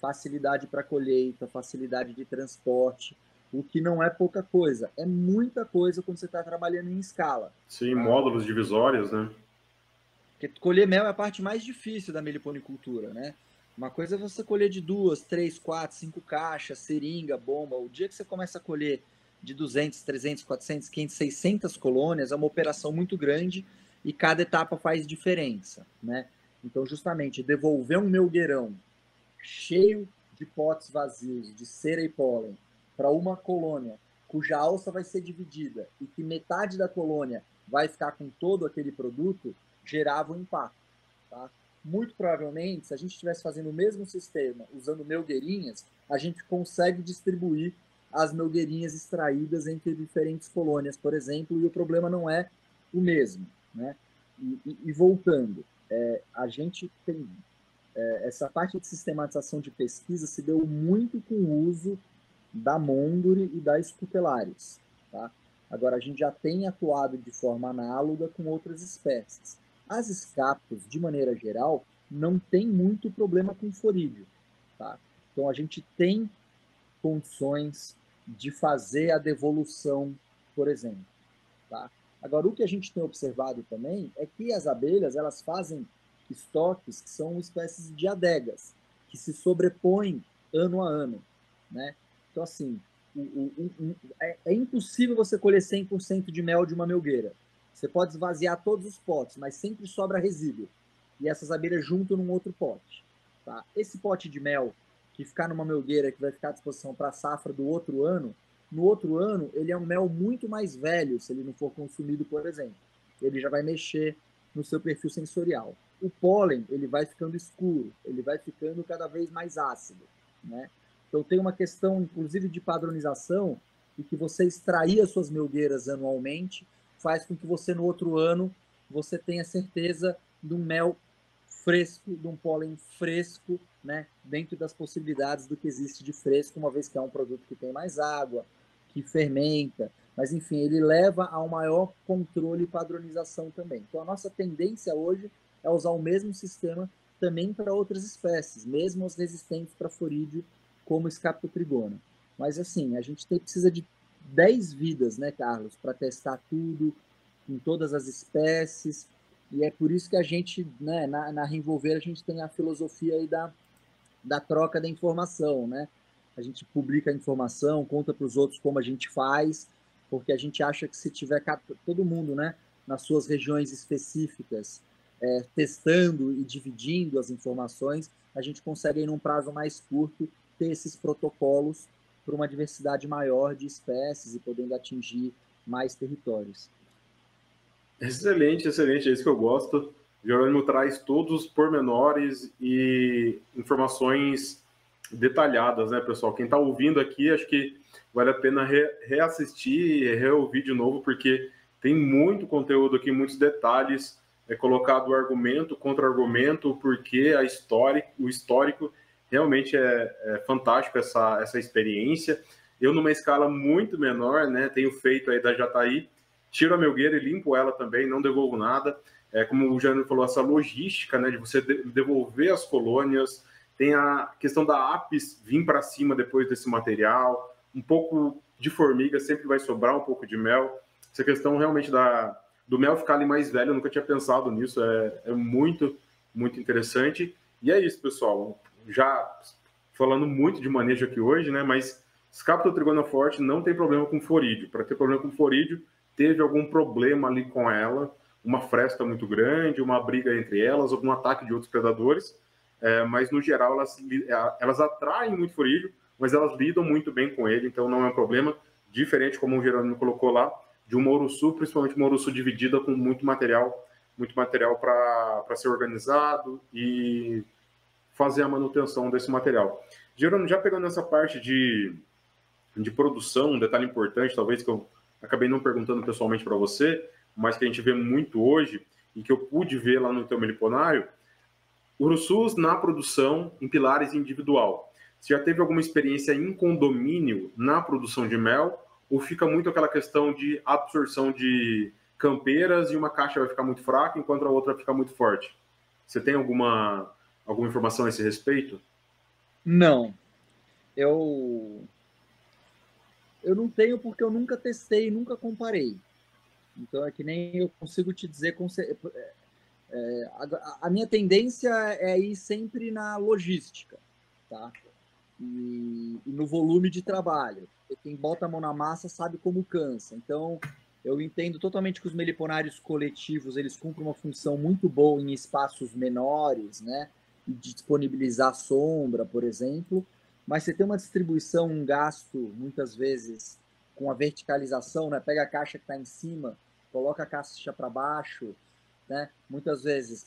Facilidade para colheita, facilidade de transporte, o que não é pouca coisa. É muita coisa quando você está trabalhando em escala. Sim, tá? módulos divisórios, né? Porque colher mel é a parte mais difícil da meliponicultura, né? Uma coisa é você colher de duas, três, quatro, cinco caixas, seringa, bomba. O dia que você começa a colher de 200, 300, 400, 500, 600 colônias é uma operação muito grande e cada etapa faz diferença, né? Então, justamente, devolver um melgueirão cheio de potes vazios de cera e pólen para uma colônia cuja alça vai ser dividida e que metade da colônia vai ficar com todo aquele produto, gerava um impacto. Tá? Muito provavelmente, se a gente estivesse fazendo o mesmo sistema usando melgueirinhas, a gente consegue distribuir as melgueirinhas extraídas entre diferentes colônias, por exemplo, e o problema não é o mesmo. Né? E, e, e voltando, é, a gente tem é, essa parte de sistematização de pesquisa se deu muito com o uso da Monduri e da Scutelaris. Tá? Agora, a gente já tem atuado de forma análoga com outras espécies. As escapos, de maneira geral, não tem muito problema com forídeo. Tá? Então, a gente tem condições de fazer a devolução, por exemplo. Tá? Agora, o que a gente tem observado também é que as abelhas elas fazem estoques que são espécies de adegas, que se sobrepõem ano a ano. Né? Então, assim, é, é, impossível você colher 100% de mel de uma melgueira. Você pode esvaziar todos os potes, mas sempre sobra resíduo. E essas abelhas juntam num outro pote. Tá? Esse pote de mel que ficar numa melgueira que vai ficar à disposição para a safra do outro ano, no outro ano ele é um mel muito mais velho se ele não for consumido, por exemplo. Ele já vai mexer no seu perfil sensorial. O pólen ele vai ficando escuro, ele vai ficando cada vez mais ácido, né? Então tem uma questão, inclusive, de padronização e que você extrair as suas melgueiras anualmente faz com que você no outro ano você tenha certeza de um mel fresco, de um pólen fresco, né, dentro das possibilidades do que existe de fresco, uma vez que é um produto que tem mais água, que fermenta, mas enfim, ele leva a um maior controle e padronização também. Então a nossa tendência hoje é usar o mesmo sistema também para outras espécies, mesmo as resistentes para forídeo como escapotrigona. Mas assim, a gente tem, precisa de 10 vidas, né, Carlos, para testar tudo em todas as espécies. E é por isso que a gente, né, na, na Reenvolver, a gente tem a filosofia aí da, da troca da informação, né? A gente publica a informação, conta para os outros como a gente faz, porque a gente acha que se tiver todo mundo, né, nas suas regiões específicas, é, testando e dividindo as informações, a gente consegue, em um prazo mais curto, ter esses protocolos para uma diversidade maior de espécies e podendo atingir mais territórios. Excelente, excelente, é isso que eu gosto. Jerônimo traz todos os pormenores e informações detalhadas, né, pessoal? Quem está ouvindo aqui, acho que vale a pena re reassistir e reouvir de novo, porque tem muito conteúdo aqui, muitos detalhes, é colocado argumento, contra-argumento, o porquê, a história, o histórico, realmente é, é, fantástico essa, essa experiência. Eu, numa escala muito menor, né, tenho feito aí da Jataí, tiro a melgueira e limpo ela também, não devolvo nada. É, como o Jânio falou, essa logística né, de você devolver as colônias, tem a questão da apis vir para cima depois desse material, um pouco de formiga sempre vai sobrar um pouco de mel. Essa questão realmente da, do mel ficar ali mais velho, eu nunca tinha pensado nisso, é, é muito, muito interessante. E é isso, pessoal já falando muito de manejo aqui hoje, né? Mas Scapto trigona forte não tem problema com forídeo. Para ter problema com forídeo, teve algum problema ali com ela, uma fresta muito grande, uma briga entre elas, algum ataque de outros predadores. É, mas no geral elas, é, elas atraem muito forídeo, mas elas lidam muito bem com ele, então não é um problema. Diferente como o Gerônimo colocou lá, de uma Uruçu, principalmente uma Uruçu dividida com muito material, muito material para ser organizado e fazer a manutenção desse material. Gerando, já pegando essa parte de, de produção, um detalhe importante, talvez que eu acabei não perguntando pessoalmente para você, mas que a gente vê muito hoje e que eu pude ver lá no teu meliponário, Urussus na produção em pilares individual. Você já teve alguma experiência em condomínio na produção de mel? Ou fica muito aquela questão de absorção de campeiras e uma caixa vai ficar muito fraca enquanto a outra vai ficar muito forte? Você tem alguma, alguma informação a esse respeito? Não. Eu eu não tenho porque eu nunca testei, nunca comparei. Então é que nem eu consigo te dizer é, é, a, a, minha tendência é ir sempre na logística, tá? E, e, no volume de trabalho. Quem bota a mão na massa sabe como cansa. Então eu entendo totalmente que os meliponários coletivos eles cumprem uma função muito boa em espaços menores, né? Disponibilizar sombra, por exemplo mas você tem uma distribuição, um gasto, muitas vezes, com a verticalização, né? Pega a caixa que está em cima, coloca a caixa para baixo, né? Muitas vezes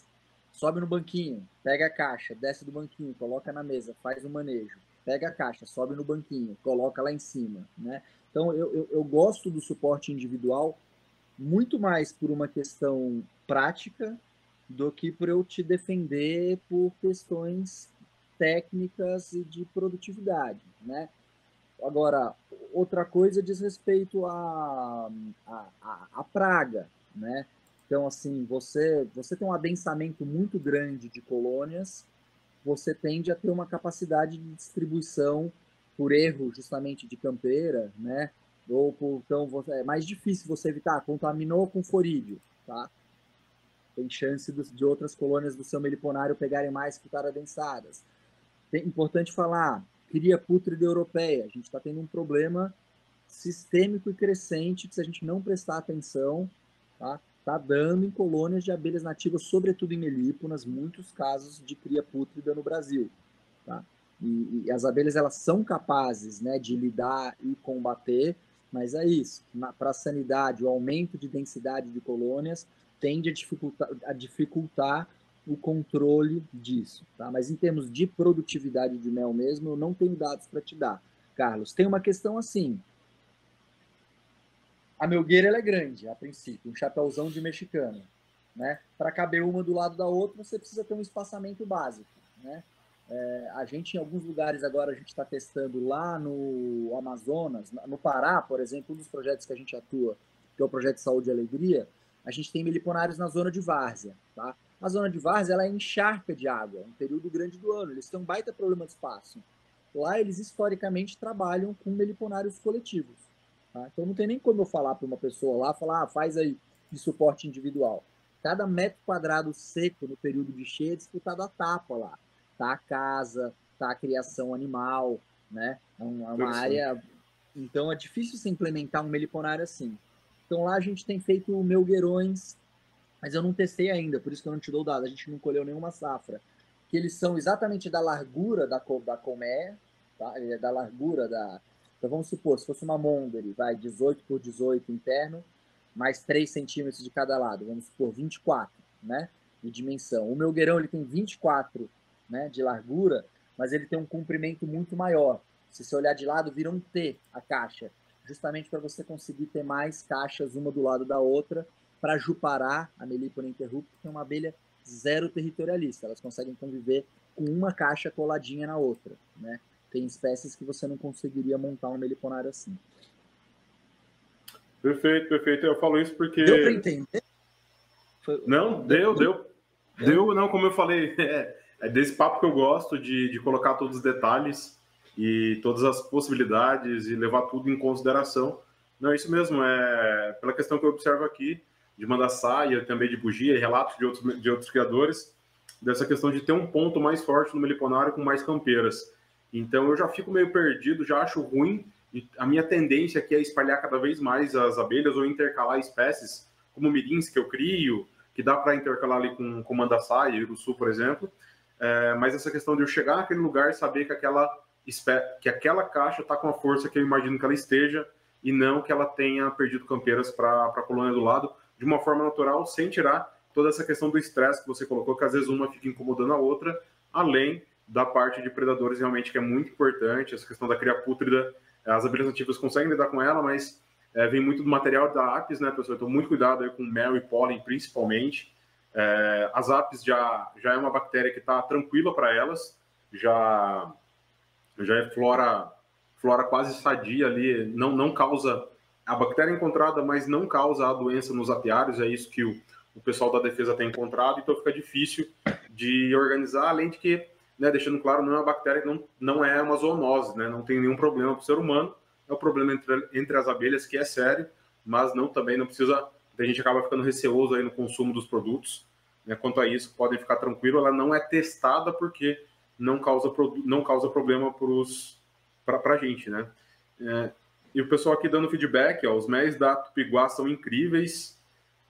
sobe no banquinho, pega a caixa, desce do banquinho, coloca na mesa, faz o manejo, pega a caixa, sobe no banquinho, coloca lá em cima, né? Então eu, eu, eu gosto do suporte individual muito mais por uma questão prática do que por eu te defender por questões técnicas e de produtividade, né? Agora, outra coisa diz respeito à a, a, a, praga, né? Então, assim, você, você tem um adensamento muito grande de colônias, você tende a ter uma capacidade de distribuição por erro justamente de campeira, né? Ou por, então, é mais difícil você evitar, contaminou com forídeo, tá? Tem chance de outras colônias do seu meliponário pegarem mais que estar adensadas tem, importante falar, cria pútrida europeia. A gente está tendo um problema sistêmico e crescente que se a gente não prestar atenção, tá, tá dando em colônias de abelhas nativas, sobretudo em melíponas, muitos casos de cria pútrida no Brasil, tá? E, e as abelhas elas são capazes, né, de lidar e combater, mas é isso. Para a sanidade, o aumento de densidade de colônias tende a dificultar, a dificultar o controle disso, tá? Mas em termos de produtividade de mel mesmo, eu não tenho dados para te dar. Carlos, tem uma questão assim. A melgueira é grande, a princípio, um chapéuzão de mexicano, né? Para caber uma do lado da outra, você precisa ter um espaçamento básico, né? É, a gente, em alguns lugares agora, a gente está testando lá no Amazonas, no Pará, por exemplo, um dos projetos que a gente atua, que é o projeto Saúde e Alegria, a gente tem meliponários na zona de várzea, tá? A zona de várzea ela é encharca de água, um período grande do ano. Eles têm um baita problema de espaço. Lá eles historicamente trabalham com meliponários coletivos. Tá? Então não tem nem como eu falar para uma pessoa lá, falar, ah, faz aí de suporte individual. Cada metro quadrado seco no período de cheia é disputado a tapa lá. Tá a casa, tá a criação animal, né? É uma é área. Então é difícil se implementar um meliponário assim. Então lá a gente tem feito melgueirões mas eu não testei ainda, por isso que eu não te dou dado. A gente não colheu nenhuma safra. Que eles são exatamente da largura da, da colmeia, tá? É da largura da. Então vamos supor, se fosse uma Mondere, vai 18 por 18 interno, mais 3 centímetros de cada lado, vamos supor 24, né? De dimensão. O meu gueirão ele tem 24 né, de largura, mas ele tem um comprimento muito maior. Se você olhar de lado, vira um T a caixa, justamente para você conseguir ter mais caixas uma do lado da outra para Jupará, a Melipona interrupta, que é uma abelha zero territorialista. Elas conseguem conviver com uma caixa coladinha na outra. Né? Tem espécies que você não conseguiria montar um meliponário assim. Perfeito, perfeito. Eu falo isso porque. Deu para entender? Foi... Não, deu, deu. Deu, não, como eu falei, é, é desse papo que eu gosto de, de colocar todos os detalhes e todas as possibilidades e levar tudo em consideração. Não, é isso mesmo, é pela questão que eu observo aqui, de mandar saia, também de bugia, e relatos de outros, de outros criadores, dessa questão de ter um ponto mais forte no meliponário com mais campeiras. Então eu já fico meio perdido, já acho ruim, e a minha tendência aqui é espalhar cada vez mais as abelhas ou intercalar espécies, como mirins que eu crio, que dá para intercalar ali com, com mandaçaia e sul, por exemplo. É, mas essa questão de eu chegar naquele lugar e saber que aquela, que aquela caixa está com a força que eu imagino que ela esteja, e não que ela tenha perdido campeiras para a colônia do lado de uma forma natural, sem tirar toda essa questão do estresse que você colocou, que às vezes uma fica incomodando a outra, além da parte de predadores realmente que é muito importante, essa questão da cria pútrida, as abelhas nativas conseguem lidar com ela, mas é, vem muito do material da apis, né, pessoal? Então, muito cuidado aí com mel e pólen, principalmente. É, as apis já, já é uma bactéria que está tranquila para elas, já, já é flora, flora quase sadia ali, não, não causa a bactéria encontrada, mas não causa a doença nos apiários, é isso que o, o pessoal da defesa tem encontrado, então fica difícil de organizar, além de que, né, deixando claro, não é uma bactéria, não, não é uma zoonose, né, não tem nenhum problema para o ser humano, é o problema entre, entre as abelhas, que é sério, mas não também não precisa, a gente acaba ficando receoso aí no consumo dos produtos, né, quanto a isso, podem ficar tranquilo, ela não é testada porque não causa, não causa problema para a gente, né. É, e o pessoal aqui dando feedback, ó, os méis da Tupiguá são incríveis,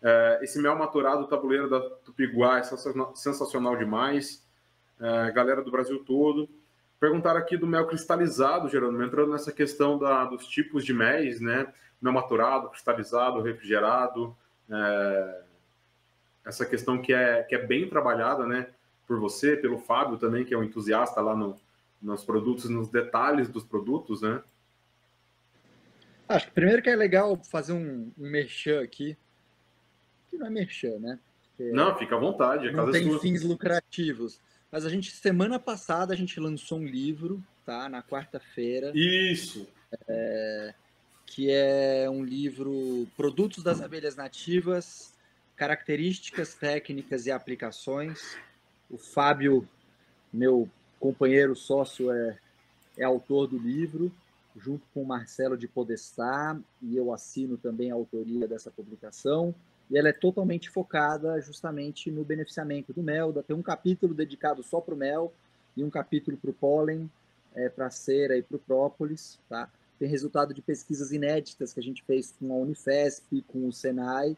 é, esse mel maturado tabuleiro da Tupiguá é sensacional demais. É, galera do Brasil todo. Perguntaram aqui do mel cristalizado, Gerônimo, entrando nessa questão da, dos tipos de méis, né? Mel maturado, cristalizado, refrigerado. É, essa questão que é, que é bem trabalhada, né? Por você, pelo Fábio também, que é um entusiasta lá no, nos produtos, nos detalhes dos produtos, né? Acho que primeiro que é legal fazer um, um merchan aqui que não é merchan, né? Porque não, fica à vontade. É não tem sua. fins lucrativos. Mas a gente, semana passada, a gente lançou um livro, tá? Na quarta-feira. Isso! É, que é um livro Produtos das Abelhas Nativas, Características, Técnicas e Aplicações. O Fábio, meu companheiro sócio, é, é autor do livro, junto com o Marcelo de Podestá, e eu assino também a autoria dessa publicação e ela é totalmente focada justamente no beneficiamento do mel. Tem um capítulo dedicado só para o mel e um capítulo para o pólen, é, para a cera e para o própolis. Tá? Tem resultado de pesquisas inéditas que a gente fez com a Unifesp, com o Senai,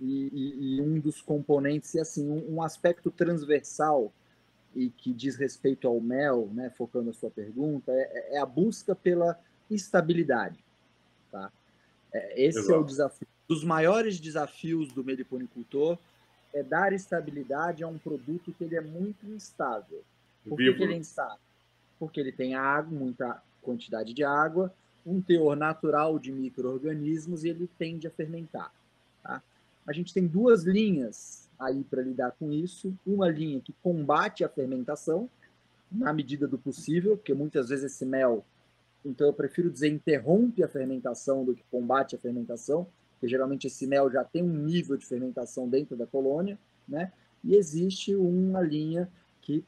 e, e, e um dos componentes, e assim, um, um, aspecto transversal e que diz respeito ao mel, né, focando a sua pergunta, é, é a busca pela estabilidade. Tá? É, esse Exato. é o desafio dos maiores desafios do meliponicultor é dar estabilidade a um produto que ele é muito instável. Por que, que ele é instável? Porque ele tem água, muita quantidade de água, um teor natural de micro-organismos e ele tende a fermentar. Tá? A gente tem duas linhas aí para lidar com isso. Uma linha que combate a fermentação, na medida do possível, porque muitas vezes esse mel, então eu prefiro dizer interrompe a fermentação do que combate a fermentação, porque geralmente esse mel já tem um nível de fermentação dentro da colônia, né? E existe uma linha que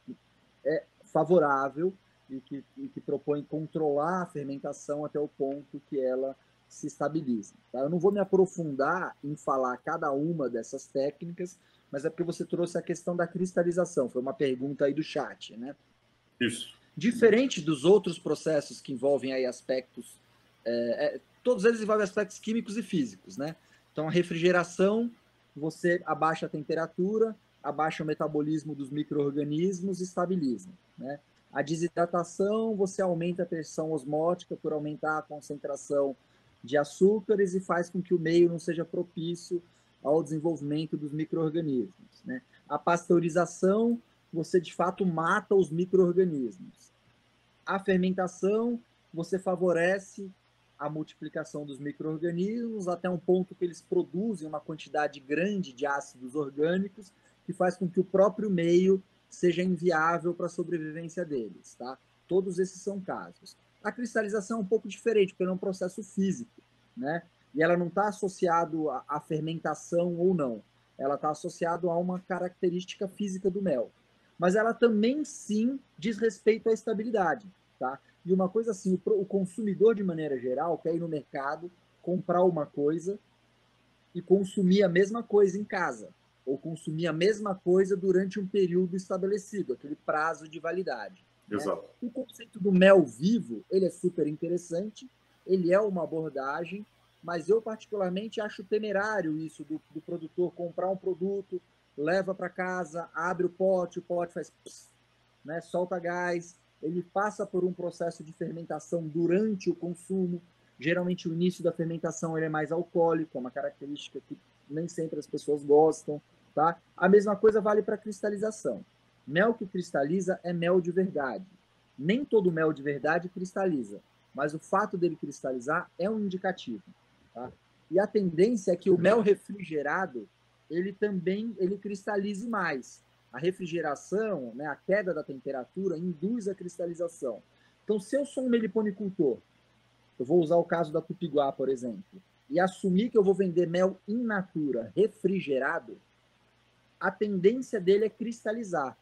é favorável e que, e que propõe controlar a fermentação até o ponto que ela se estabilize. Tá? Eu não vou me aprofundar em falar cada uma dessas técnicas, mas é porque você trouxe a questão da cristalização. Foi uma pergunta aí do chat, né? Isso. Diferente dos outros processos que envolvem aí aspectos é, é, todos eles envolvem aspectos químicos e físicos, né? Então, a refrigeração, você abaixa a temperatura, abaixa o metabolismo dos micro-organismos e estabiliza, né? A desidratação, você aumenta a pressão osmótica por aumentar a concentração de açúcares e faz com que o meio não seja propício ao desenvolvimento dos micro-organismos, né? A pasteurização, você de fato mata os micro-organismos. A fermentação, você favorece a multiplicação dos micro-organismos até um ponto que eles produzem uma quantidade grande de ácidos orgânicos que faz com que o próprio meio seja inviável para a sobrevivência deles, tá? Todos esses são casos. A cristalização é um pouco diferente, porque é um processo físico, né? E ela não está associado à fermentação ou não. Ela está associado a uma característica física do mel. Mas ela também, sim, diz respeito à estabilidade, tá? E uma coisa assim, o, consumidor, de maneira geral, quer ir no mercado, comprar uma coisa e consumir a mesma coisa em casa, ou consumir a mesma coisa durante um período estabelecido, aquele prazo de validade. Né? Exato. Né? O conceito do mel vivo, ele é super interessante, ele é uma abordagem, mas eu particularmente acho temerário isso do, do produtor comprar um produto, leva para casa, abre o pote, o pote faz pss, né, solta gás, ele passa por um processo de fermentação durante o consumo, Geralmente o início da fermentação ele é mais alcoólico, é uma característica que nem sempre as pessoas gostam, tá? A mesma coisa vale para cristalização. Mel que cristaliza é mel de verdade. Nem todo mel de verdade cristaliza, mas o fato dele cristalizar é um indicativo, tá? E a tendência é que o mel refrigerado ele também ele cristalize mais. A refrigeração, né, a queda da temperatura induz a cristalização. Então, se eu sou um meliponicultor, eu vou usar o caso da Tupiguá, por exemplo, e assumir que eu vou vender mel in natura refrigerado, a tendência dele é cristalizar.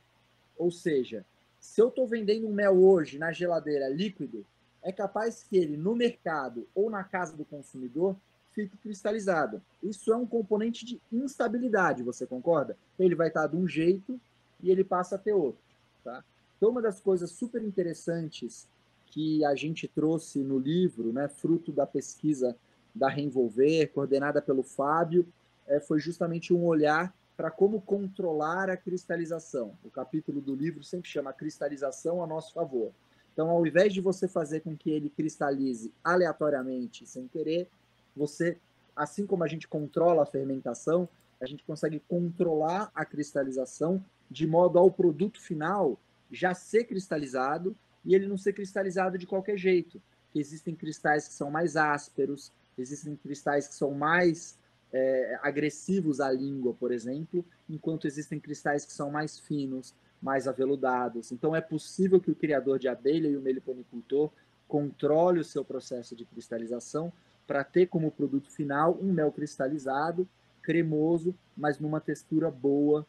Ou seja, se eu estou vendendo um mel hoje na geladeira líquido, é capaz que ele no mercado ou na casa do consumidor fique cristalizado. Isso é um componente de instabilidade, você concorda? Ele vai estar de um jeito e ele passa a ter outro. Tá? Então, uma das coisas super interessantes que a gente trouxe no livro, né, fruto da pesquisa da Reenvolver, coordenada pelo Fábio, é, foi justamente um olhar para como controlar a cristalização. O capítulo do livro sempre chama cristalização a nosso favor. Então, ao invés de você fazer com que ele cristalize aleatoriamente, sem querer, você, assim como a gente controla a fermentação, a gente consegue controlar a cristalização de modo ao produto final já ser cristalizado e ele não ser cristalizado de qualquer jeito. Existem cristais que são mais ásperos, existem cristais que são mais é, agressivos à língua, por exemplo, enquanto existem cristais que são mais finos, mais aveludados. Então é possível que o criador de abelha e o meliponicultor controle o seu processo de cristalização para ter como produto final um mel cristalizado, cremoso, mas numa textura boa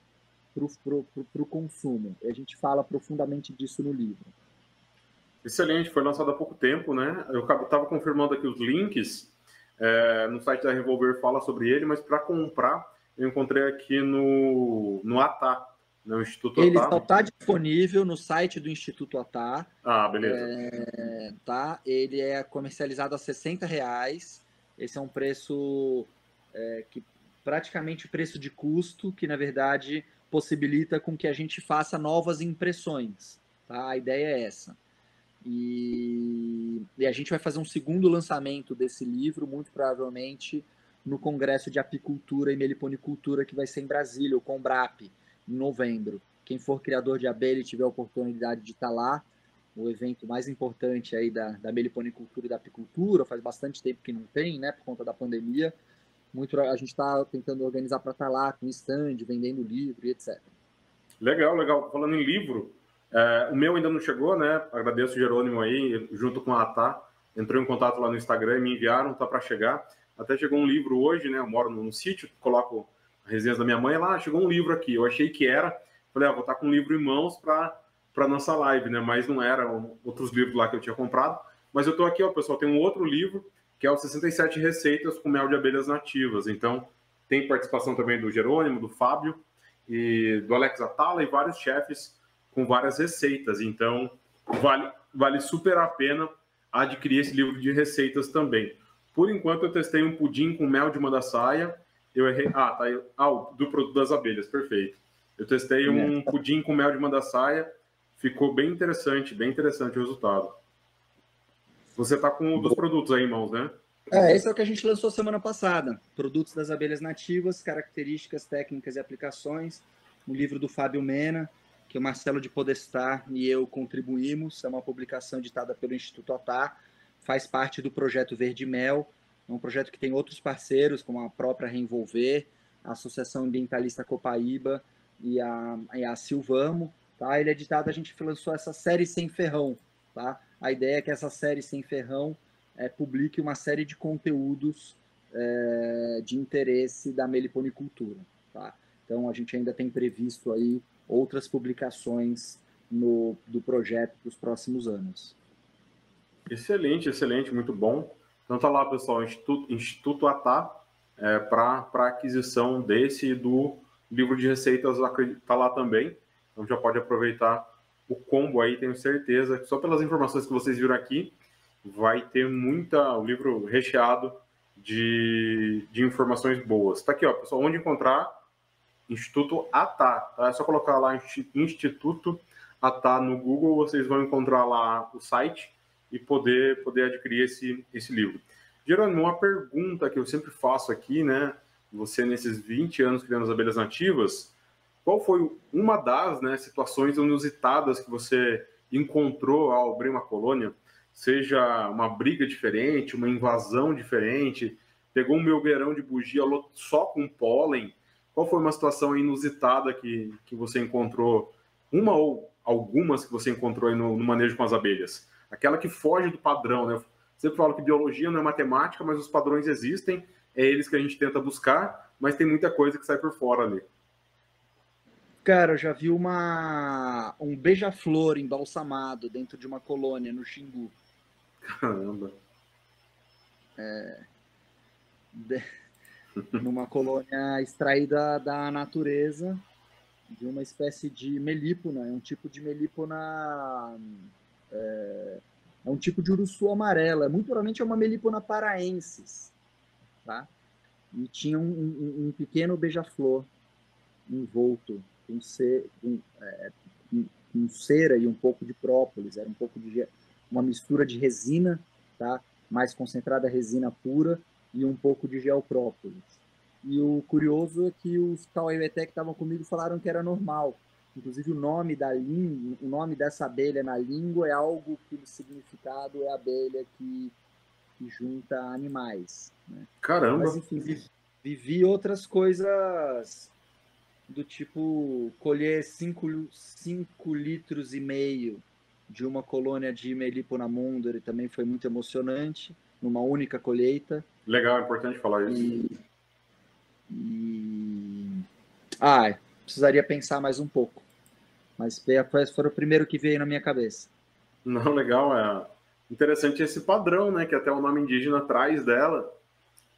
para o consumo. A gente fala profundamente disso no livro. Excelente, foi lançado há pouco tempo, né? Eu estava confirmando aqui os links. É, no site da Revolver fala sobre ele, mas para comprar, eu encontrei aqui no, no ATA, no Instituto Ele só está disponível no site do Instituto ATA. Ah, beleza. É, tá? Ele é comercializado a 60 reais. Esse é um preço é, que praticamente o preço de custo, que na verdade possibilita com que a gente faça novas impressões. Tá? A ideia é essa. E, e a gente vai fazer um segundo lançamento desse livro, muito provavelmente no Congresso de Apicultura e Meliponicultura, que vai ser em Brasília, o Combrap em novembro. Quem for criador de abelha e tiver a oportunidade de estar lá, o evento mais importante aí da, da meliponicultura e da apicultura, faz bastante tempo que não tem, né, por conta da pandemia. Muito, a gente está tentando organizar para estar lá com stand, vendendo livro e etc. Legal, legal. Falando em livro, é, o meu ainda não chegou, né? Agradeço o Jerônimo aí, junto com a Atá, entrou em contato lá no Instagram e me enviaram, tá para chegar. Até chegou um livro hoje, né? Eu moro no sítio, coloco resenhas da minha mãe, lá chegou um livro aqui. Eu achei que era, falei, ah, vou estar com um livro em mãos para nossa live, né? Mas não eram outros livros lá que eu tinha comprado. Mas eu estou aqui, ó, pessoal, tem um outro livro que é o 67 receitas com mel de abelhas nativas. Então, tem participação também do Jerônimo, do Fábio e do Alex Atala e vários chefes com várias receitas. Então, vale vale super a pena adquirir esse livro de receitas também. Por enquanto, eu testei um pudim com mel de mandaçaia eu errei. Ah, tá. Ah, do produto das abelhas, perfeito. Eu testei um pudim com mel de mandaçaia. Ficou bem interessante, bem interessante o resultado. Você tá com um dos produtos aí em mãos, né? É, esse é o que a gente lançou semana passada. Produtos das abelhas nativas, características, técnicas e aplicações. Um livro do Fábio Mena, que o Marcelo de Podestar e eu contribuímos. É uma publicação editada pelo Instituto Atar. Faz parte do projeto Verde Mel é um projeto que tem outros parceiros, como a própria Reenvolver, a Associação Ambientalista Copaíba e a, e a Silvamo. Tá? Ele é editado, a gente lançou essa série Sem Ferrão. Tá? A ideia é que essa série Sem Ferrão é, publique uma série de conteúdos é, de interesse da meliponicultura. Tá? Então, a gente ainda tem previsto aí outras publicações no, do projeto para os próximos anos. Excelente, excelente, muito bom. Então tá lá, pessoal, Instituto, Instituto ATA, é, para aquisição desse e do livro de receitas tá lá também. Então já pode aproveitar o combo aí, tenho certeza que só pelas informações que vocês viram aqui, vai ter muita, o livro recheado de, de informações boas. Tá aqui, ó, pessoal, onde encontrar Instituto ATA, tá? É só colocar lá Instituto ATA no Google, vocês vão encontrar lá o site e poder, poder adquirir esse, esse livro. Jerônimo, uma pergunta que eu sempre faço aqui, né? Você, nesses 20 anos criando as abelhas nativas, qual foi uma das né, situações inusitadas que você encontrou ao abrir uma colônia? Seja uma briga diferente, uma invasão diferente, pegou um melgueirão de bugia só com pólen. Qual foi uma situação inusitada que, que você encontrou? Uma ou algumas que você encontrou no, no manejo com as abelhas? Aquela que foge do padrão, né? sempre falo que biologia não é matemática, mas os padrões existem, é eles que a gente tenta buscar, mas tem muita coisa que sai por fora ali. Cara, eu já vi uma um beija-flor embalsamado dentro de uma colônia no Xingu. Caramba. É, de, numa colônia extraída da natureza de uma espécie de melípona, é um tipo de melípona é, é um tipo de uruçu amarela. Muito provavelmente é uma melipona paraensis. Tá? E tinha um, um, um pequeno beija-flor envolto com, com, é, com, cera e um pouco de própolis. Era um pouco de uma mistura de resina, tá? mais concentrada resina pura e um pouco de gel própolis. E o curioso é que os Kauaiweté que estavam comigo falaram que era normal, Inclusive o nome da língua, o nome dessa abelha na língua é algo que o significado é abelha que, que junta animais. Né? Caramba! Mas enfim, vivi, vivi outras coisas do tipo colher 5 litros e meio de uma colônia de Melipona mundere também foi muito emocionante, numa única colheita. Legal, é importante falar isso. E, e... Ah, precisaria pensar mais um pouco. Mas foi o primeiro que veio na minha cabeça. Não, legal. É interessante esse padrão, né? Que até o nome indígena traz dela.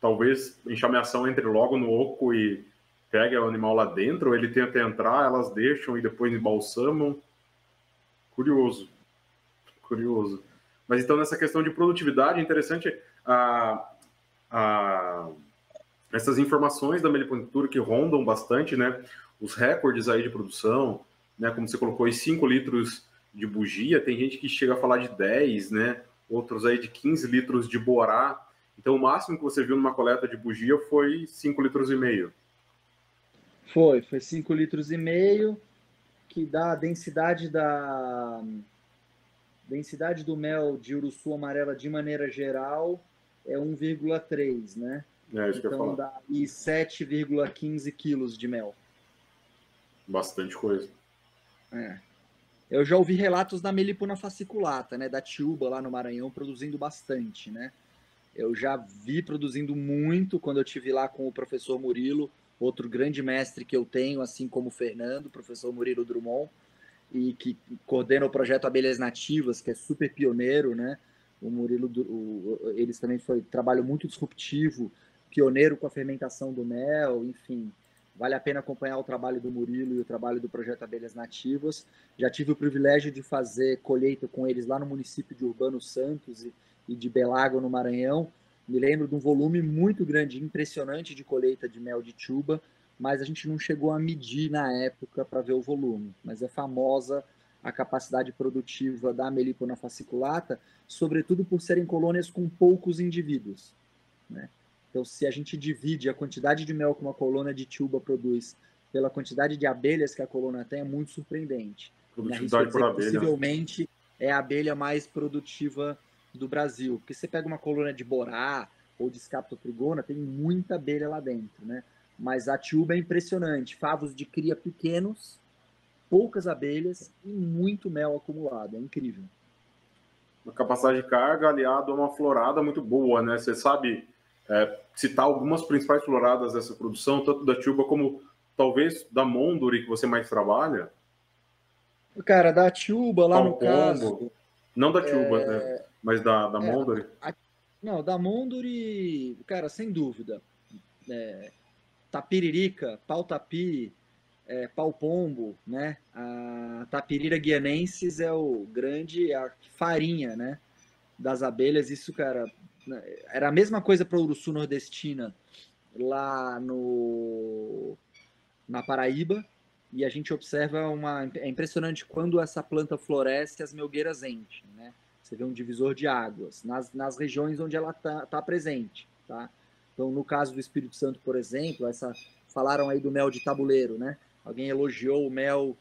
Talvez enxameação entre logo no oco e pegue o animal lá dentro, ou ele tenta entrar, elas deixam e depois embalsamam. Curioso. Curioso. Mas então, nessa questão de produtividade, é interessante a, a, essas informações da meliponicultura que rondam bastante, né? os recordes aí de produção, né? Como você colocou, aí 5 litros de bugia, tem gente que chega a falar de 10, né? Outros aí de 15 litros de borá. Então, o máximo que você viu numa coleta de bugia foi 5 litros e meio. Foi, foi 5 litros e meio, que dá a densidade da densidade do mel de uruçu amarela de maneira geral é 1,3, né? É, isso então, que eu então dá 7,15 quilos de mel. Bastante coisa. É. Eu já ouvi relatos da melipona fasciculata, né, da Tiúba lá no Maranhão produzindo bastante, né? Eu já vi produzindo muito quando eu tive lá com o professor Murilo, outro grande mestre que eu tenho, assim como o Fernando, professor Murilo Drummond, e que coordena o projeto Abelhas Nativas, que é super pioneiro, né? O Murilo, o, eles também foi trabalho muito disruptivo, pioneiro com a fermentação do mel, enfim. Vale a pena acompanhar o trabalho do Murilo e o trabalho do projeto Abelhas Nativas. Já tive o privilégio de fazer colheita com eles lá no município de Urbano Santos e, e de Belago, no Maranhão. Me lembro de um volume muito grande, impressionante de colheita de mel de tuba, mas a gente não chegou a medir na época para ver o volume. Mas é famosa a capacidade produtiva da Melipona fasciculata, sobretudo por serem colônias com poucos indivíduos. Né? Então, se a gente divide a quantidade de mel que uma colônia de tuba produz pela quantidade de abelhas que a colônia tem, é muito surpreendente. Produtividade por abelha. Né? Possivelmente é a abelha mais produtiva do Brasil. Porque você pega uma colônia de borá ou de escaptotrigona, tem muita abelha lá dentro, né? Mas a tuba é impressionante. Favos de cria pequenos, poucas abelhas e muito mel acumulado. É incrível. Uma capacidade de carga aliado a uma florada muito boa, né? Você sabe é, citar algumas principais floradas dessa produção, tanto da Tuba como talvez da Mondori, que você mais trabalha? Cara, da Tuba, lá no caso... Não da Tuba, é... né? mas da, da é, Mondori. A... Não, da Mondori, cara, sem dúvida. É, tapiririca, pau-tapi, é, pau-pombo, né? A tapirira guianensis é o grande, a farinha, né? Das abelhas, isso, cara, né, era a mesma coisa para Uruçu nordestina lá no na Paraíba e a gente observa uma é impressionante quando essa planta floresce as melgueiras enchem, né? você vê um divisor de águas nas, nas regiões onde ela está tá presente, tá? Então, no caso do Espírito Santo, por exemplo, essa falaram aí do mel de tabuleiro, né? Alguém elogiou o mel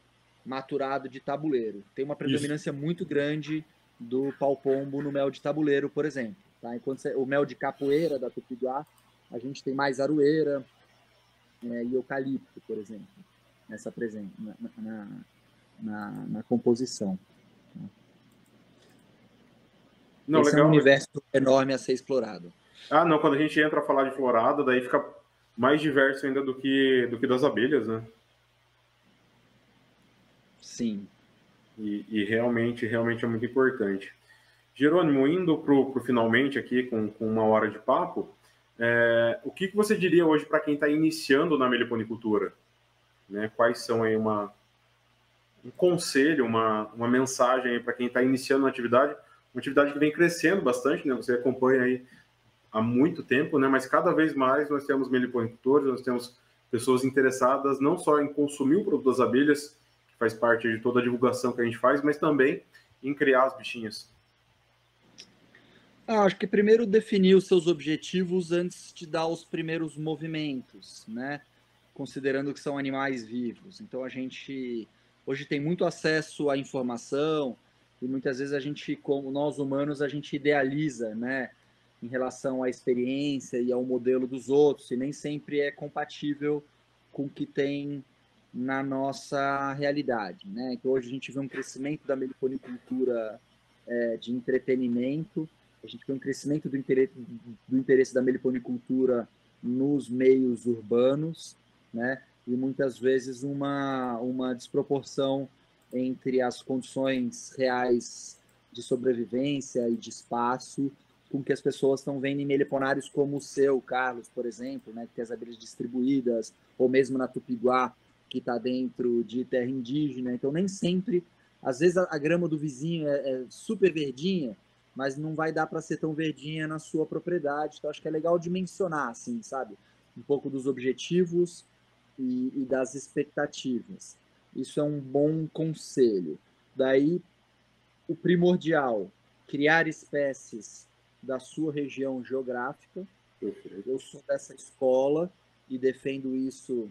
maturado de tabuleiro. Tem uma predominância Isso. muito grande do pau pombo no mel de tabuleiro, por exemplo. Tá? Enquanto o mel de capoeira da Tupiguá, a gente tem mais aroeira é, e eucalipto, por exemplo, nessa na, na, na, na composição. Tá? Não, Esse legal. é um universo enorme a ser explorado. Ah, não, quando a gente entra a falar de florada, daí fica mais diverso ainda do que, do que das abelhas, né? Sim. E, e realmente, realmente é muito importante. Jerônimo, indo para o finalmente aqui, com, com, uma hora de papo, é, o que, que você diria hoje para quem está iniciando na meliponicultura? Né? Quais são aí uma, um conselho, uma, uma mensagem para quem está iniciando na atividade? Uma atividade que vem crescendo bastante, né? Você acompanha aí há muito tempo, né? Mas cada vez mais nós temos meliponicultores, nós temos pessoas interessadas não só em consumir o produto das abelhas, que faz parte de toda a divulgação que a gente faz, mas também em criar as bichinhas. Ah, acho que primeiro definir os seus objetivos antes de dar os primeiros movimentos, né? Considerando que são animais vivos. Então a gente hoje tem muito acesso à informação e muitas vezes a gente, como nós humanos, a gente idealiza, né? Em relação à experiência e ao modelo dos outros, e nem sempre é compatível com o que tem na nossa realidade. Né? Então, hoje a gente vê um crescimento da meliponicultura é, de entretenimento, a gente vê um crescimento do interesse, do interesse da meliponicultura nos meios urbanos, né? e muitas vezes uma, uma desproporção entre as condições reais de sobrevivência e de espaço com que as pessoas estão vendo em meliponários como o seu, Carlos, por exemplo, né, que tem as abelhas distribuídas, ou mesmo na Tupiguá, que está dentro de terra indígena. Então, nem sempre, às vezes a, a grama do vizinho é, é, super verdinha, mas não vai dar para ser tão verdinha na sua propriedade. Então, acho que é legal de mencionar, assim, sabe? Um pouco dos objetivos e, e das expectativas. Isso é um bom conselho. Daí, o primordial, criar espécies da sua região geográfica. Eu sou dessa escola e defendo isso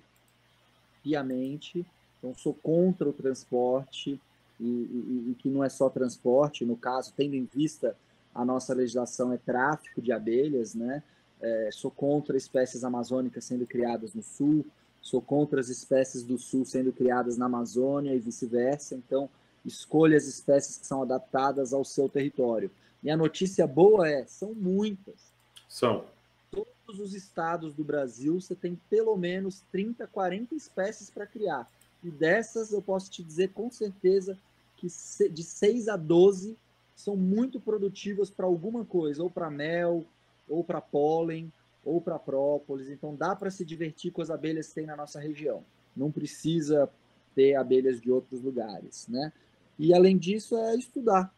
piamente. Então, sou contra o transporte e, e, e, que não é só transporte, no caso, tendo em vista a nossa legislação é tráfico de abelhas, né? É, sou contra espécies amazônicas sendo criadas no sul, sou contra as espécies do sul sendo criadas na Amazônia e vice-versa. Então, escolha as espécies que são adaptadas ao seu território. E a notícia boa é, são muitas. São. Todos os estados do Brasil, você tem pelo menos 30, 40 espécies para criar. E dessas, eu posso te dizer com certeza que de 6 a 12 são muito produtivas para alguma coisa, ou para mel, ou para pólen, ou para própolis. Então dá para se divertir com as abelhas que tem na nossa região. Não precisa ter abelhas de outros lugares, né? E além disso é estudar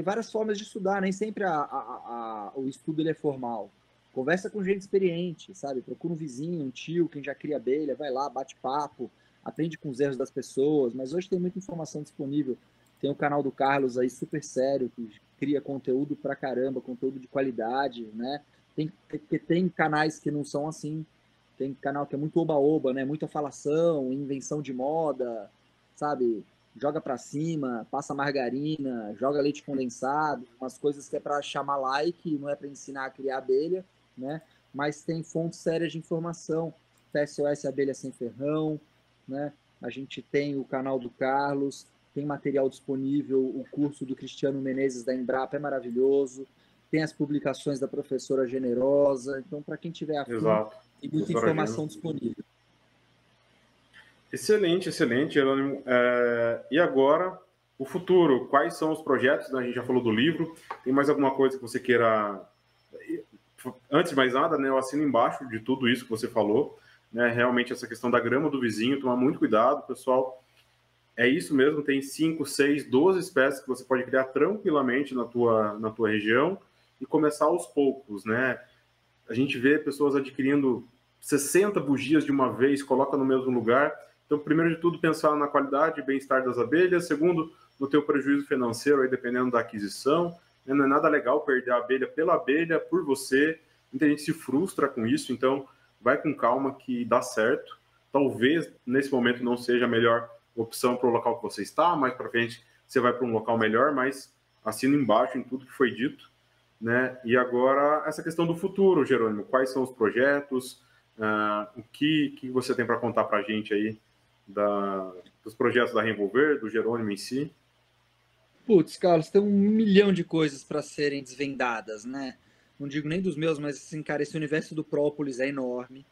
tem várias formas de estudar, nem sempre a, a, a, o estudo ele é formal. Conversa com gente experiente, sabe? Procura um vizinho, um tio, quem já cria abelha, vai lá, bate papo, aprende com os erros das pessoas. Mas hoje tem muita informação disponível. Tem o canal do Carlos aí, super sério, que cria conteúdo pra caramba, conteúdo de qualidade, né? Tem, tem, tem canais que não são assim. Tem canal que é muito oba-oba, né? Muita falação, invenção de moda, sabe? Joga para cima, passa margarina, joga leite condensado, umas coisas que é para chamar like, não é para ensinar a criar abelha, né? Mas tem fontes sérias de informação, TSOS Abelha Sem Ferrão, né? A gente tem o canal do Carlos, tem material disponível, o curso do Cristiano Menezes da Embrapa é maravilhoso, tem as publicações da professora Generosa, então para quem tiver afim, tem muita informação disponível. Excelente, excelente, Jerônimo. É, e agora, o futuro, quais são os projetos? Né? A gente já falou do livro, tem mais alguma coisa que você queira. Antes de mais nada, né, eu assino embaixo de tudo isso que você falou. Né? Realmente, essa questão da grama do vizinho, tomar muito cuidado, pessoal. É isso mesmo, tem 5, 6, 12 espécies que você pode criar tranquilamente na tua, na tua região e começar aos poucos, né? A gente vê pessoas adquirindo 60 bugias de uma vez, coloca no mesmo lugar então, primeiro de tudo, pensar na qualidade e bem-estar das abelhas. Segundo, no teu prejuízo financeiro, aí, dependendo da aquisição. Né? Não é nada legal perder a abelha pela abelha, por você. Muita gente se frustra com isso, então vai com calma que dá certo. Talvez nesse momento não seja a melhor opção para o local que você está, mais para frente você vai para um local melhor, mas assino embaixo em tudo que foi dito. Né? E agora, essa questão do futuro, Jerônimo, quais são os projetos, uh, o que, que você tem para contar para a gente aí da, dos projetos da Revolver, do Jerônimo em si? Putz, Carlos, tem um milhão de coisas para serem desvendadas, né? Não digo nem dos meus, mas assim, cara, esse universo do própolis é enorme.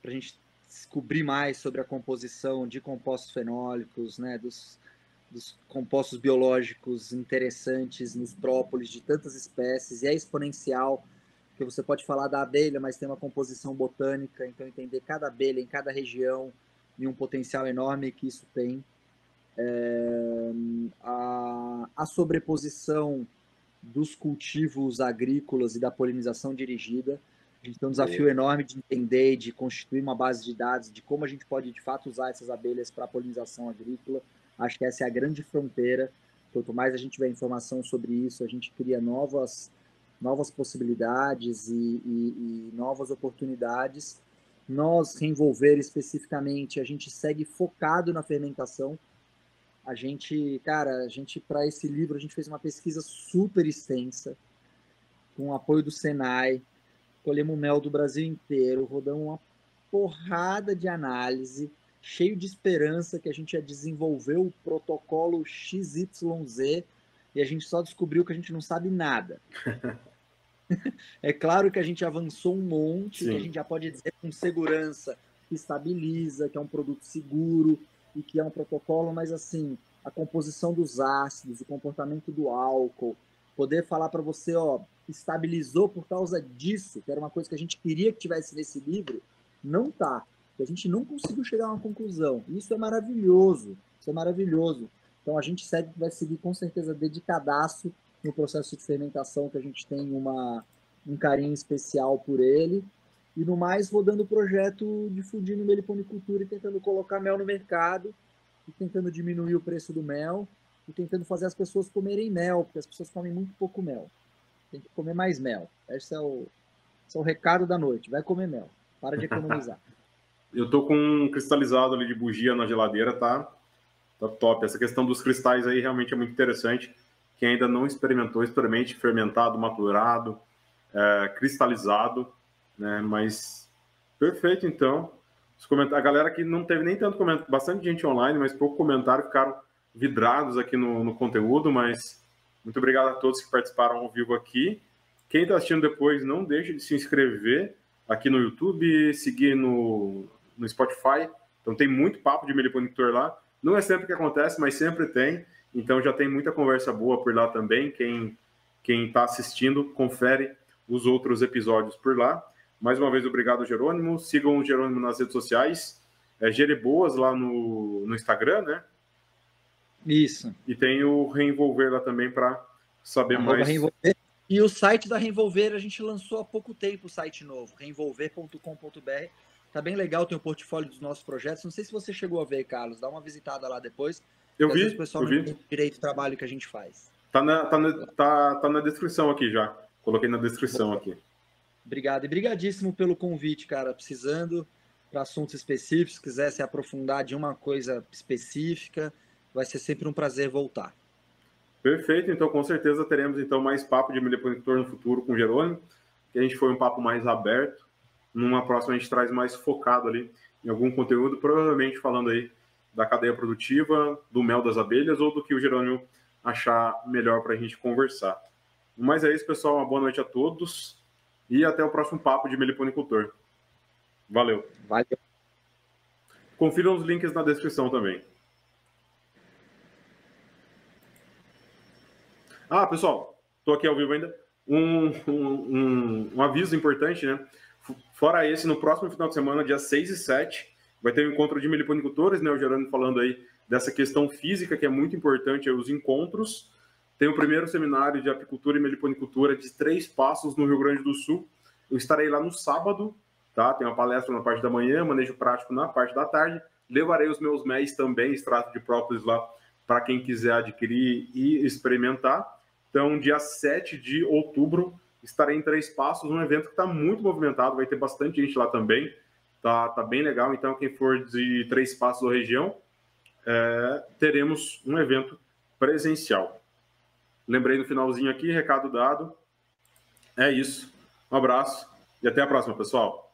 Para a gente descobrir mais sobre a composição de compostos fenólicos, né? Dos, dos compostos biológicos interessantes nos própolis de tantas espécies, e é exponencial, porque você pode falar da abelha, mas tem uma composição botânica, então entender cada abelha em cada região e um potencial enorme que isso tem. É, a, a sobreposição dos cultivos agrícolas e da polinização dirigida. A gente tem um desafio é. enorme de entender, de constituir uma base de dados de como a gente pode de fato usar essas abelhas para a polinização agrícola Acho que essa é a grande fronteira. Quanto mais a gente tiver informação sobre isso, a gente cria novas, novas possibilidades e, e, e novas oportunidades. Nós, Reenvolver especificamente, a gente segue focado na fermentação. A gente, cara, a gente, para esse livro, a gente fez uma pesquisa super extensa, com o apoio do Senai, colhemos mel do Brasil inteiro, rodamos uma porrada de análise, cheio de esperança que a gente ia desenvolver o protocolo XYZ e a gente só descobriu que a gente não sabe nada. é claro que a gente avançou um monte, que a gente já pode dizer com segurança que estabiliza, que é um produto seguro e que é um protocolo, mas assim, a composição dos ácidos, o comportamento do álcool, poder falar para você, ó, estabilizou por causa disso, que era uma coisa que a gente queria que tivesse nesse livro, não tá a gente não conseguiu chegar a uma conclusão. Isso é maravilhoso, isso é maravilhoso. Então a gente segue, vai seguir com certeza dedicadaço no processo de fermentação, que a gente tem uma, um carinho especial por ele. E no mais, rodando o projeto difundindo meliponicultura e tentando colocar mel no mercado, e tentando diminuir o preço do mel, e tentando fazer as pessoas comerem mel, porque as pessoas comem muito pouco mel. Tem que comer mais mel. Esse é o, esse é o recado da noite. Vai comer mel. Para de economizar. Eu tô com um cristalizado ali de bugia na geladeira, tá? Tá top. Essa questão dos cristais aí realmente é muito interessante. Quem ainda não experimentou, experimente fermentado, maturado, é, cristalizado, né? Mas perfeito, então. A galera que não teve nem tanto comentário, bastante gente online, mas pouco comentário, ficaram vidrados aqui no, no conteúdo, mas muito obrigado a todos que participaram ao vivo aqui. Quem está assistindo depois, não deixe de se inscrever aqui no YouTube, seguir no, no Spotify. Então tem muito papo de meliponicultor lá. Não é sempre que acontece, mas sempre tem. Então já tem muita conversa boa por lá também. Quem quem está assistindo, confere os outros episódios por lá. Mais uma vez, obrigado, Jerônimo. Sigam o Jerônimo nas redes sociais. É Jereboas lá no, no Instagram, né? Isso. E tem o Reenvolver lá também para saber Arroba mais. Reenvolver. E o site da Reenvolver, a gente lançou há pouco tempo o site novo, reenvolver.com.br Tá bem legal, tem o portfólio dos nossos projetos. Não sei se você chegou a ver, Carlos. Dá uma visitada lá depois. Eu vi. Eu vi. direito do trabalho que a gente faz. Tá na, tá, na, tá, tá na descrição aqui já. Coloquei na descrição aqui. Obrigado. E brigadíssimo pelo convite, cara. Precisando para assuntos específicos, se quiser se aprofundar de uma coisa específica, vai ser sempre um prazer voltar. Perfeito, então com certeza teremos então mais papo de meliponicultor no futuro com o Jerônimo, que a gente foi um papo mais aberto, numa próxima a gente traz mais focado ali em algum conteúdo, provavelmente falando aí da cadeia produtiva, do mel das abelhas ou do que o Jerônimo achar melhor para a gente conversar. Mas é isso, pessoal. Uma boa noite a todos e até o próximo papo de meliponicultor. Valeu. Valeu. Confiram os links na descrição também. Ah, pessoal, estou aqui ao vivo ainda. Um, um, um, um aviso importante, né? Fora esse, no próximo final de semana, dia 6 e 7, vai ter um encontro de meliponicultores, né? O Gerando falando aí dessa questão física, que é muito importante, os encontros. Tem o primeiro seminário de apicultura e meliponicultura de três passos no Rio Grande do Sul. Eu estarei lá no sábado, tá? Tem uma palestra na parte da manhã, manejo prático na parte da tarde. Levarei os meus MEs também, extrato de própolis lá para quem quiser adquirir e experimentar. Então, dia 7 de outubro, estarei em Três Passos, um evento que está muito movimentado, vai ter bastante gente lá também, tá, tá bem legal. Então, quem for de Três Passos ou região, é, teremos um evento presencial. Lembrei no finalzinho aqui, recado dado. É isso. Um abraço e até a próxima, pessoal.